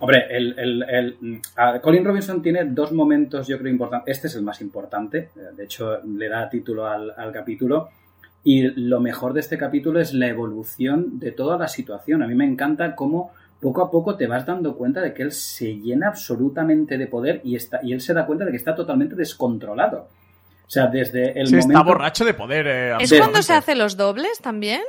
Hombre, el, el- el- a Colin Robinson tiene dos momentos, yo creo, importantes. Este es el más importante, eh, de hecho, le da título al, al capítulo. Y lo mejor de este capítulo es la evolución de toda la situación. A mí me encanta cómo poco a poco te vas dando cuenta de que él se llena absolutamente de poder y, está, y él se da cuenta de que está totalmente descontrolado. O sea, desde el Sí, momento... está borracho de poder. eh, ¿Es cuando se hace los dobles también?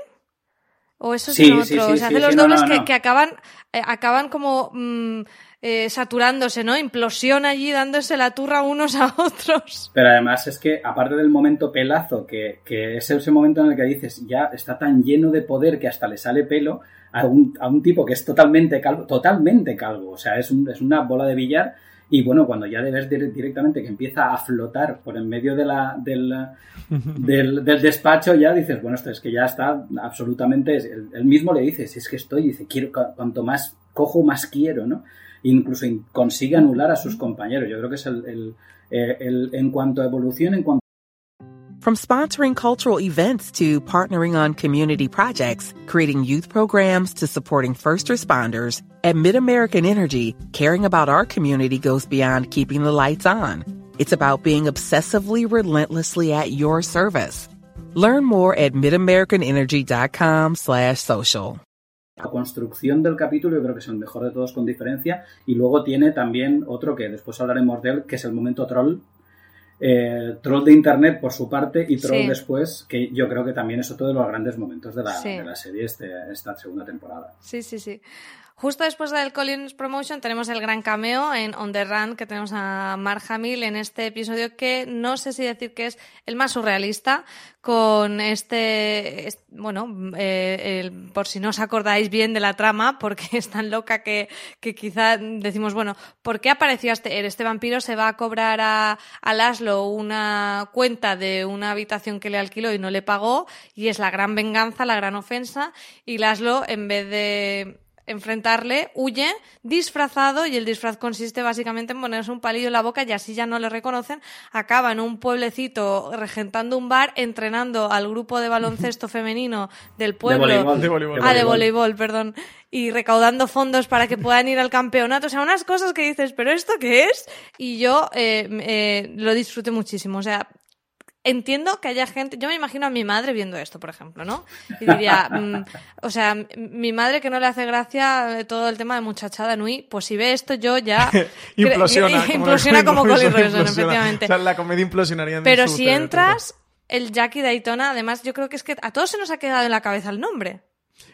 O eso es otro. se hacen los dobles que, acaban, eh, acaban como mm, eh, saturándose, ¿no? Implosión allí dándose la turra unos a otros. Pero además es que, aparte del momento pelazo, que, que es ese momento en el que dices, ya está tan lleno de poder que hasta le sale pelo a un, a un tipo que es totalmente calvo, totalmente calvo. O sea, es, un, es una bola de billar y bueno, cuando ya debes directamente que empieza a flotar por en medio de la, del, del, despacho, ya dices, bueno, esto es que ya está absolutamente. Él mismo le dice, si es que estoy, dice, quiero, cuanto más cojo, más quiero, ¿no? Incluso consigue anular a sus compañeros. Yo creo que es el, el, eh, el en cuanto a evolución, en cuanto From sponsoring cultural events to partnering on community projects, creating youth programs to supporting first responders, at MidAmerican Energy, caring about our community goes beyond keeping the lights on. It's about being obsessively relentlessly at your service. Learn more at midamericanenergy.com slash social. La construcción del capítulo yo creo que es el mejor de todos con diferencia y luego tiene también otro que después hablaremos de él, que es el momento troll, Eh, troll de Internet por su parte y Troll después, que yo creo que también es otro de los grandes momentos de la, de la serie este, esta segunda temporada. Sí, sí, sí. Justo después del Collins Promotion tenemos el gran cameo en On the Run que tenemos a Mark Hamill en este episodio que no sé si decir que es el más surrealista con este, bueno, eh, por si no os acordáis bien de la trama porque es tan loca que, que quizá decimos, bueno, ¿por qué apareció este, este vampiro? Se va a cobrar a, a Laszlo una cuenta de una habitación que le alquiló y no le pagó y es la gran venganza, la gran ofensa y Laszlo en vez de enfrentarle, huye disfrazado y el disfraz consiste básicamente en ponerse un palillo en la boca y así ya no le reconocen. Acaba en un pueblecito regentando un bar, entrenando al grupo de baloncesto femenino del pueblo. De voleibol, de voleibol. Ah, de voleibol, perdón. Y recaudando fondos para que puedan ir al campeonato. O sea, unas cosas que dices, ¿pero esto qué es? Y yo eh, eh, lo disfruté muchísimo. O sea, entiendo que haya gente, yo me imagino a mi madre viendo esto, por ejemplo, ¿no? Y diría, mm, o sea, mi madre que no le hace gracia todo el tema de muchachada Nui, pues si ve esto yo ya... implosiona. como implosiona como Colin efectivamente. O sea, la comedia implosionaría Pero si entras, el Jackie Daytona, además yo creo que es que a todos se nos ha quedado en la cabeza el nombre.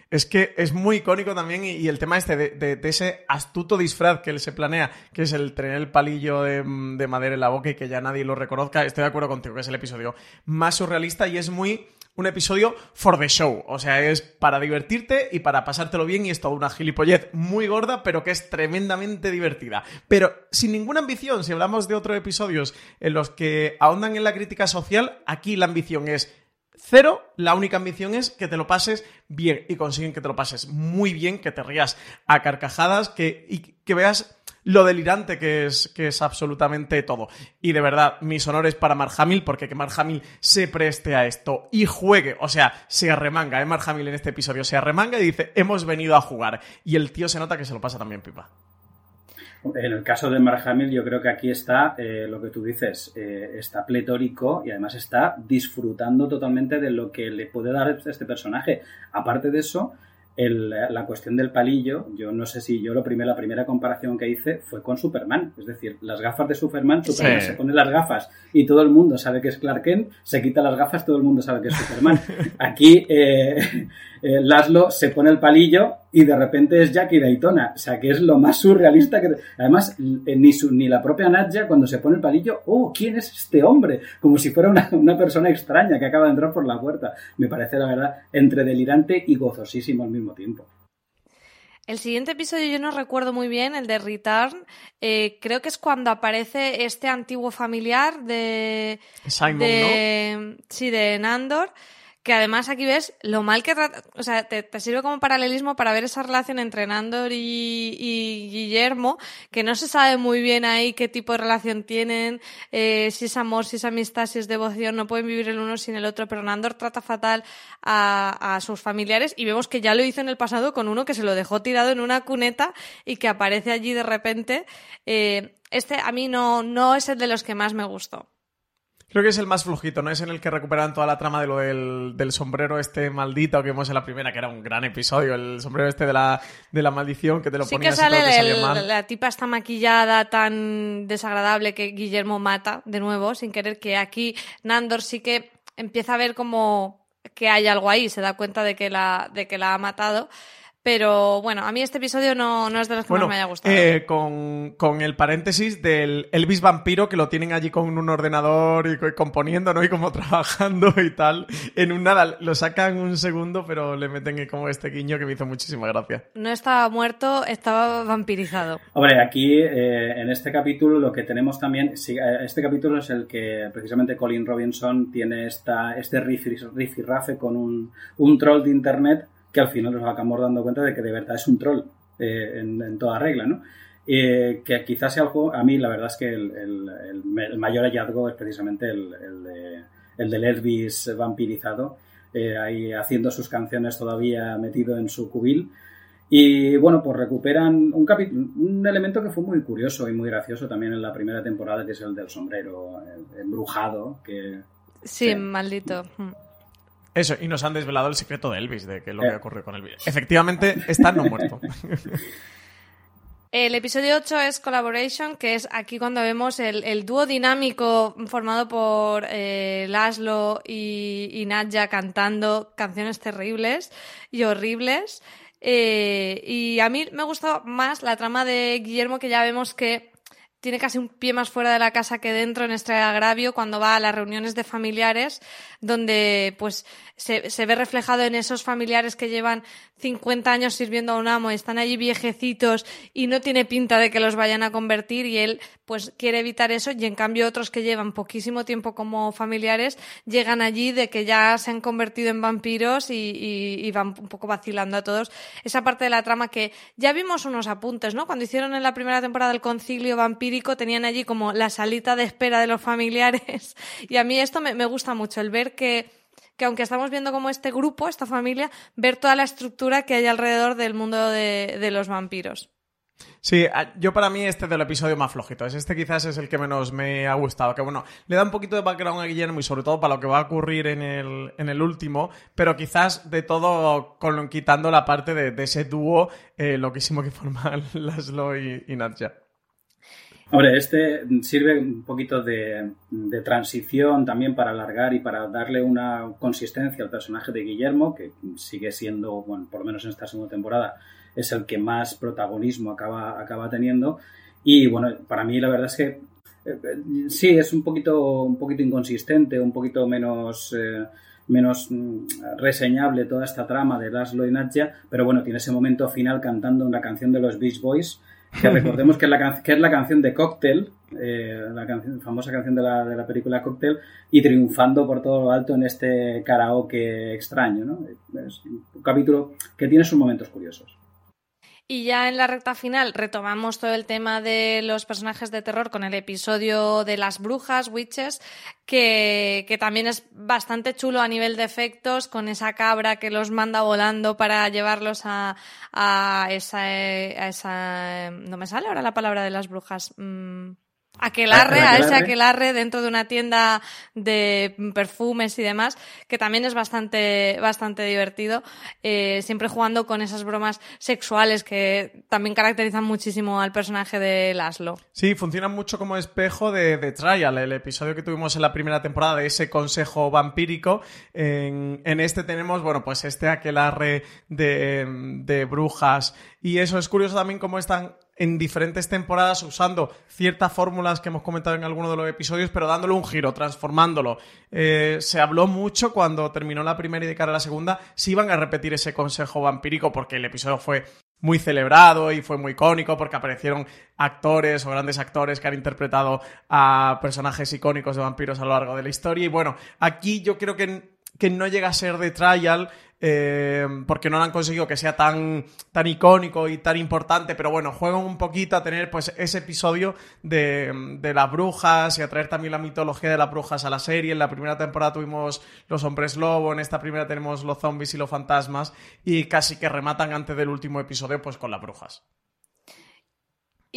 Es que es muy icónico también y, el tema este de, ese astuto disfraz que él se planea, que es el tener el palillo de, madera en la boca y que ya nadie lo reconozca, estoy de acuerdo contigo, que es el episodio más surrealista y es muy un episodio for the show. O sea, es para divertirte y para pasártelo bien y es toda una gilipollez muy gorda, pero que es tremendamente divertida. Pero sin ninguna ambición, si hablamos de otros episodios en los que ahondan en la crítica social, aquí la ambición es Cero, la única ambición es que te lo pases bien y consiguen que te lo pases muy bien, que te rías a carcajadas que, y que veas lo delirante que es, que es absolutamente todo. Y de verdad, mis honores para Mark Hamill, porque que Mark Hamill se preste a esto y juegue, o sea, se arremanga, ¿eh? Mark Hamill en este episodio se arremanga y dice, hemos venido a jugar. Y el tío se nota que se lo pasa también pipa. En el caso de Mark Hamill, yo creo que aquí está eh, lo que tú dices, eh, está pletórico y además está disfrutando totalmente de lo que le puede dar este personaje. Aparte de eso, la cuestión del palillo, yo no sé si yo lo primero, la primera comparación que hice fue con Superman. Es decir, las gafas de Superman, Superman se pone las gafas y todo el mundo sabe que es Clark Kent, se quita las gafas, todo el mundo sabe que es Superman. Aquí eh, eh, Laszlo se pone el palillo y de repente es Jackie Daytona. O sea, que es lo más surrealista que... Además, eh, ni, ni la propia Nadja, cuando se pone el palillo, oh, ¿quién es este hombre? Como si fuera una, una persona extraña que acaba de entrar por la puerta. Me parece, la verdad, entre delirante y gozosísimo al mismo tiempo. El siguiente episodio yo no recuerdo muy bien, el de Return. Eh, creo que es cuando aparece este antiguo familiar de. Simon, de, Sí, de Nandor que además aquí ves lo mal que o sea, te, sirve como paralelismo para ver esa relación entre Nandor y, Guillermo, que no se sabe muy bien ahí qué tipo de relación tienen, eh, si es amor, si es amistad, si es devoción, no pueden vivir el uno sin el otro, pero Nandor trata fatal a, sus familiares y vemos que ya lo hizo en el pasado con uno que se lo dejó tirado en una cuneta y que aparece allí de repente. Eh, este a mí no, no es el de los que más me gustó. Creo que es el más flojito, ¿no? Es en el que recuperan toda la trama de lo del, sombrero este maldito que vimos en la primera, que era un gran episodio, el sombrero este de la, de la maldición que te lo sí ponías que sale la tipa está maquillada tan desagradable que Guillermo mata de nuevo, sin querer que aquí Nandor sí que empieza a ver como que hay algo ahí, se da cuenta de que la, de que la ha matado. Pero bueno, a mí este episodio no, no es de los que más me haya gustado. Eh, con, con, el paréntesis del Elvis vampiro, que lo tienen allí con un ordenador y, componiendo, ¿no? Y como trabajando y tal. En un nada, lo sacan un segundo, pero le meten como este guiño que me hizo muchísima gracia. No estaba muerto, estaba vampirizado. Hombre, aquí eh, en este capítulo lo que tenemos también, eh, este capítulo es el que precisamente Colin Robinson tiene esta, este riff, riff y rafe con un, un troll de internet que al final nos acabamos dando cuenta de que de verdad es un troll eh, en, toda regla, ¿no? Eh, que quizás sea algo, a mí la verdad es que el, mayor hallazgo es precisamente el, de, el del Elvis vampirizado, eh, ahí haciendo sus canciones todavía metido en su cubil. Y bueno, pues recuperan un, un elemento que fue muy curioso y muy gracioso también en la primera temporada, que es el del sombrero embrujado. Que, sí, maldito. Eso, y nos han desvelado el secreto de Elvis, de que lo que eh. ocurrió con Elvis. Efectivamente, está no muerto. El episodio 8 es Collaboration, que es aquí cuando vemos el, dúo dinámico formado por eh, Laszlo y, y Nadja cantando canciones terribles y horribles. Eh, y a mí me gustó más la trama de Guillermo, que ya vemos que tiene casi un pie más fuera de la casa que dentro en este agravio cuando va a las reuniones de familiares, donde pues se, se, ve reflejado en esos familiares que llevan 50 años sirviendo a un amo, están allí viejecitos y no tiene pinta de que los vayan a convertir y él pues quiere evitar eso y en cambio otros que llevan poquísimo tiempo como familiares llegan allí de que ya se han convertido en vampiros y, y, van un poco vacilando a todos. Esa parte de la trama que ya vimos unos apuntes, ¿no? Cuando hicieron en la primera temporada el concilio vampírico tenían allí como la salita de espera de los familiares y a mí esto me, me gusta mucho, el ver que que aunque estamos viendo como este grupo, esta familia, ver toda la estructura que hay alrededor del mundo de, los vampiros. Sí, yo para mí este del episodio más flojito. Es este quizás es el que menos me ha gustado. Que bueno, le da un poquito de background a Guillermo y sobre todo para lo que va a ocurrir en el, en el último, pero quizás de todo con, quitando la parte de, ese dúo eh, loquísimo que forman Laszlo y, y Nadja. Hombre, este sirve un poquito de, transición también para alargar y para darle una consistencia al personaje de Guillermo, que sigue siendo, bueno, por lo menos en esta segunda temporada, es el que más protagonismo acaba, acaba teniendo. Y bueno, para mí la verdad es que eh, sí, es un poquito, un poquito inconsistente, un poquito menos... Eh, menos mm, reseñable toda esta trama de Laszlo y Nadja, pero bueno, tiene ese momento final cantando una canción de los Beach Boys que recordemos que es la, que es la canción de Cocktail, eh, la famosa canción de la, de la película Cocktail, y triunfando por todo lo alto en este karaoke extraño. ¿no? Es un capítulo que tiene sus momentos curiosos. Y ya en la recta final retomamos todo el tema de los personajes de terror con el episodio de las brujas, witches, que, que, también es bastante chulo a nivel de efectos, con esa cabra que los manda volando para llevarlos a, a, esa, a esa... No me sale ahora la palabra de las brujas. Mm, aquelarre, a ese aquelarre dentro de una tienda de perfumes y demás, que también es bastante, bastante divertido, eh, siempre jugando con esas bromas sexuales que también caracterizan muchísimo al personaje de Laszlo. Sí, funciona mucho como espejo de, de, Trial, el episodio que tuvimos en la primera temporada de ese consejo vampírico. En, en este tenemos, bueno, pues este aquelarre de, de brujas y eso es curioso también cómo están en diferentes temporadas usando ciertas fórmulas que hemos comentado en alguno de los episodios, pero dándole un giro, transformándolo. Eh, se habló mucho cuando terminó la primera y de cara a la segunda, si iban a repetir ese consejo vampírico, porque el episodio fue muy celebrado y fue muy icónico porque aparecieron actores o grandes actores que han interpretado a personajes icónicos de vampiros a lo largo de la historia. Y bueno, aquí yo creo que, que no llega a ser de trial, eh, porque no lo han conseguido que sea tan, tan icónico y tan importante, pero bueno, juegan un poquito a tener pues ese episodio de, de las brujas y a traer también la mitología de las brujas a la serie. En la primera temporada tuvimos los hombres lobo, en esta primera tenemos los zombies y los fantasmas y casi que rematan antes del último episodio pues con las brujas.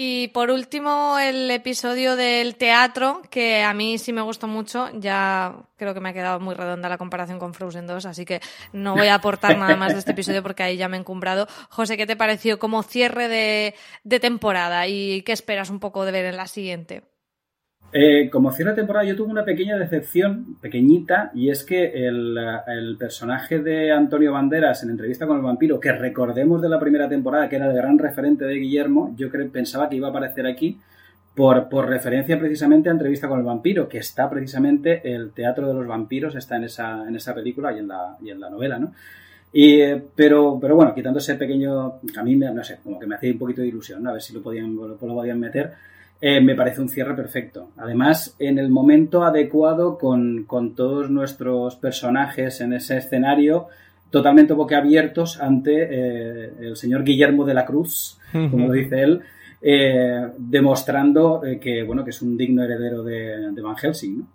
Y por último, el episodio del teatro, que a mí sí me gustó mucho. Ya creo que me ha quedado muy redonda la comparación con Frozen 2, así que no voy a aportar nada más de este episodio porque ahí ya me he encumbrado. José, ¿qué te pareció como cierre de, temporada y qué esperas un poco de ver en la siguiente? Eh, como cierre de temporada yo tuve una pequeña decepción, pequeñita, y es que el, personaje de Antonio Banderas en entrevista con el vampiro, que recordemos de la primera temporada, que era el gran referente de Guillermo, yo creo, pensaba que iba a aparecer aquí por, referencia precisamente a entrevista con el vampiro, que está precisamente el teatro de los vampiros, está en esa, en esa película y en la, y en la novela, ¿no? Y, pero, pero bueno, quitando ese pequeño, a mí, no sé, como que me hacía un poquito de ilusión, a ver si lo podían, lo podían meter. Eh, me parece un cierre perfecto. Además, en el momento adecuado con, con, todos nuestros personajes en ese escenario, totalmente boquiabiertos ante eh, el señor Guillermo de la Cruz, como lo dice él, eh, demostrando que, bueno, que es un digno heredero de, de Van Helsing. ¿no?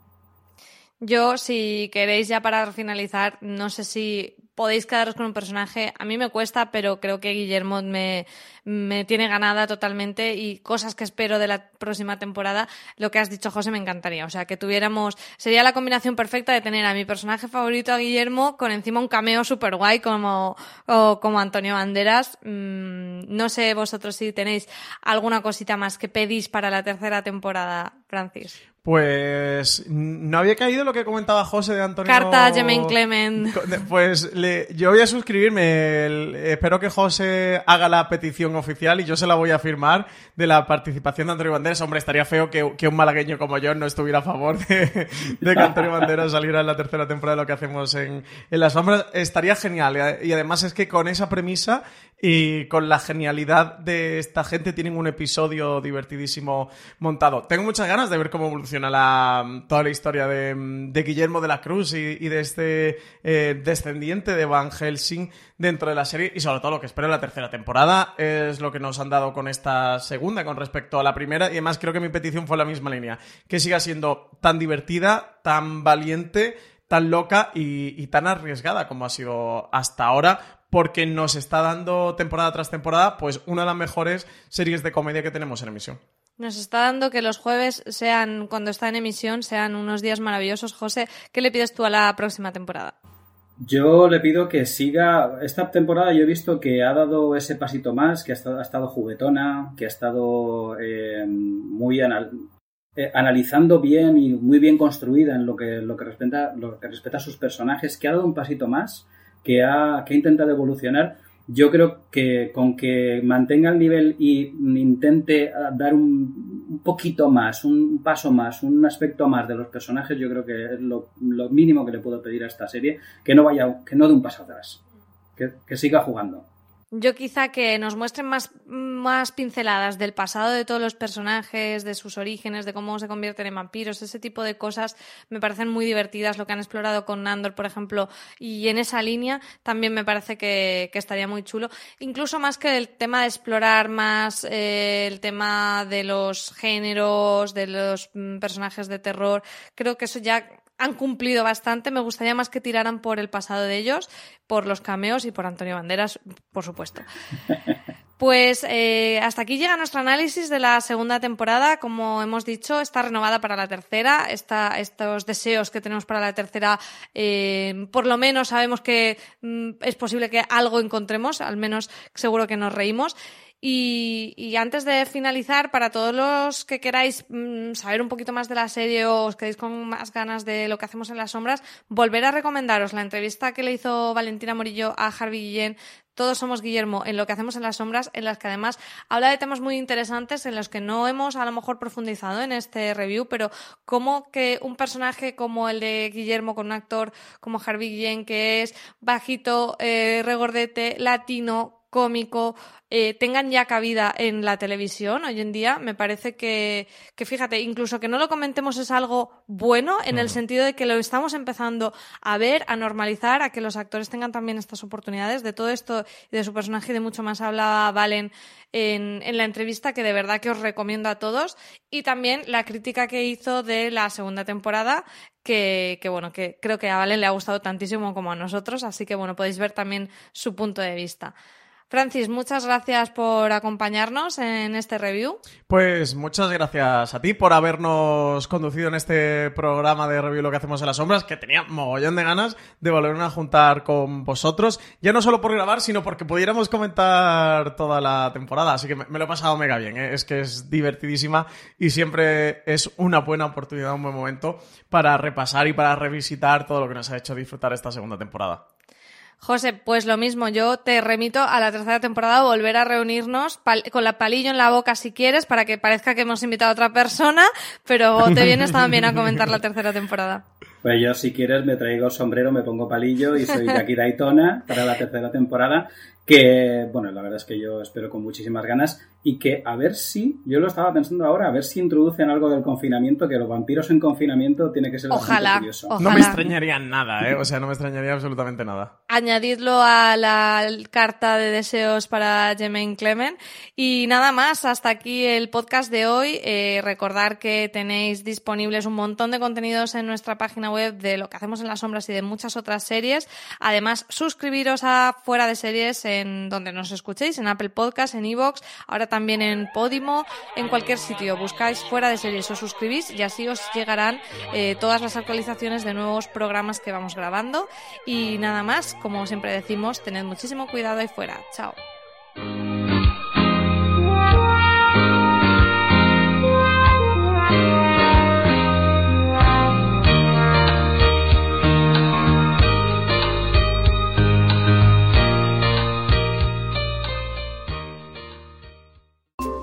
Yo, si queréis ya para finalizar, no sé si podéis quedaros con un personaje. A mí me cuesta, pero creo que Guillermo me, me tiene ganada totalmente y cosas que espero de la próxima temporada. Lo que has dicho, José, me encantaría. O sea, que tuviéramos. Sería la combinación perfecta de tener a mi personaje favorito, a Guillermo, con encima un cameo super guay como, como Antonio Banderas. Mm, no sé vosotros si tenéis alguna cosita más que pedís para la tercera temporada, Francis. Pues no había caído lo que comentaba José de Antonio. Carta Jemaine Clement. Pues le, yo voy a suscribirme. espero que José haga la petición oficial y yo se la voy a firmar de la participación de Antonio Banderas. Hombre, estaría feo que, un malagueño como yo no estuviera a favor de, que Antonio Banderas saliera en la tercera temporada de lo que hacemos en, en Las Sombras. Estaría genial. Y además es que con esa premisa y con la genialidad de esta gente tienen un episodio divertidísimo montado. Tengo muchas ganas de ver cómo evoluciona la, toda la historia de, Guillermo de la Cruz y, de este eh, descendiente de Van Helsing dentro de la serie y sobre todo lo que espero en la tercera temporada es lo que nos han dado con esta segunda con respecto a la primera y además creo que mi petición fue la misma línea, que siga siendo tan divertida, tan valiente tan loca y, tan arriesgada como ha sido hasta ahora, porque nos está dando temporada tras temporada, pues una de las mejores series de comedia que tenemos en emisión. Nos está dando que los jueves sean, cuando está en emisión, sean unos días maravillosos. José, ¿qué le pides tú a la próxima temporada? Yo le pido que siga. Esta temporada yo he visto que ha dado ese pasito más, que ha estado, juguetona, que ha estado eh, muy eh, analizando bien y muy bien construida en lo que, lo, que respeta, lo que respeta a sus personajes, que ha dado un pasito más que ha, que ha intentado evolucionar, yo creo que con que mantenga el nivel y intente dar un, un, poquito más, un paso más, un aspecto más de los personajes, yo creo que es lo, lo mínimo que le puedo pedir a esta serie, que no vaya, que no dé un paso atrás, que, que siga jugando. Yo quizá que nos muestren más, más pinceladas del pasado de todos los personajes, de sus orígenes, de cómo se convierten en vampiros, ese tipo de cosas me parecen muy divertidas, lo que han explorado con Nandor, por ejemplo, y en esa línea también me parece que, estaría muy chulo, incluso más que el tema de explorar más eh, el tema de los géneros, de los mm, personajes de terror, creo que eso ya han cumplido bastante. Me gustaría más que tiraran por el pasado de ellos, por los cameos y por Antonio Banderas, por supuesto. Pues eh, hasta aquí llega nuestro análisis de la segunda temporada. Como hemos dicho, está renovada para la tercera. estos deseos que tenemos para la tercera, eh, por lo menos sabemos que mm, es posible que algo encontremos, al menos seguro que nos reímos. Y, antes de finalizar, para todos los que queráis mm, saber un poquito más de la serie o os quedéis con más ganas de lo que hacemos en las sombras, volver a recomendaros la entrevista que le hizo Valentina Morillo a Harvey Guillén. Todos somos Guillermo en lo que hacemos en las sombras, en las que además habla de temas muy interesantes en los que no hemos a lo mejor profundizado en este review, pero como que un personaje como el de Guillermo con un actor como Harvey Guillén, que es bajito, eh, regordete, latino, cómico, eh, tengan ya cabida en la televisión hoy en día, me parece que, que, fíjate, incluso que no lo comentemos es algo bueno en el sentido de que lo estamos empezando a ver, a normalizar, a que los actores tengan también estas oportunidades. De todo esto y de su personaje y de mucho más hablaba Valen en, en la entrevista, que de verdad que os recomiendo a todos. Y también la crítica que hizo de la segunda temporada, que, que, bueno, que creo que a Valen le ha gustado tantísimo como a nosotros, así que bueno, podéis ver también su punto de vista. Francis, muchas gracias por acompañarnos en este review. Pues muchas gracias a ti por habernos conducido en este programa de review Lo que hacemos en las sombras, que tenía mogollón de ganas de volver a juntar con vosotros, ya no solo por grabar, sino porque pudiéramos comentar toda la temporada. Así que me, lo he pasado mega bien, ¿eh? es que es divertidísima y siempre es una buena oportunidad, un buen momento para repasar y para revisitar todo lo que nos ha hecho disfrutar esta segunda temporada. José, pues lo mismo, yo te remito a la tercera temporada, volver a reunirnos con la palillo en la boca si quieres, para que parezca que hemos invitado a otra persona, pero te vienes también a comentar la tercera temporada. Pues yo, si quieres, me traigo sombrero, me pongo palillo y soy Jackie Daytona para la tercera temporada que, bueno, la verdad es que yo espero con muchísimas ganas y que a ver si, yo lo estaba pensando ahora, a ver si introducen algo del confinamiento, que los vampiros en confinamiento tiene que ser ojalá, curioso. Ojalá. No me extrañaría nada, ¿eh? O sea, no me extrañaría absolutamente nada. Añadidlo a la carta de deseos para Jemaine Clement. Y nada más, hasta aquí el podcast de hoy. Eh, recordar que tenéis disponibles un montón de contenidos en nuestra página web de lo que hacemos en las sombras y de muchas otras series. Además, suscribiros a Fuera de Series en donde nos escuchéis, en Apple Podcast, en Evox, ahora también en Podimo, en cualquier sitio. Buscáis fuera de series, os suscribís y así os llegarán eh, todas las actualizaciones de nuevos programas que vamos grabando. Y nada más, como siempre decimos, tened muchísimo cuidado ahí fuera. Chao.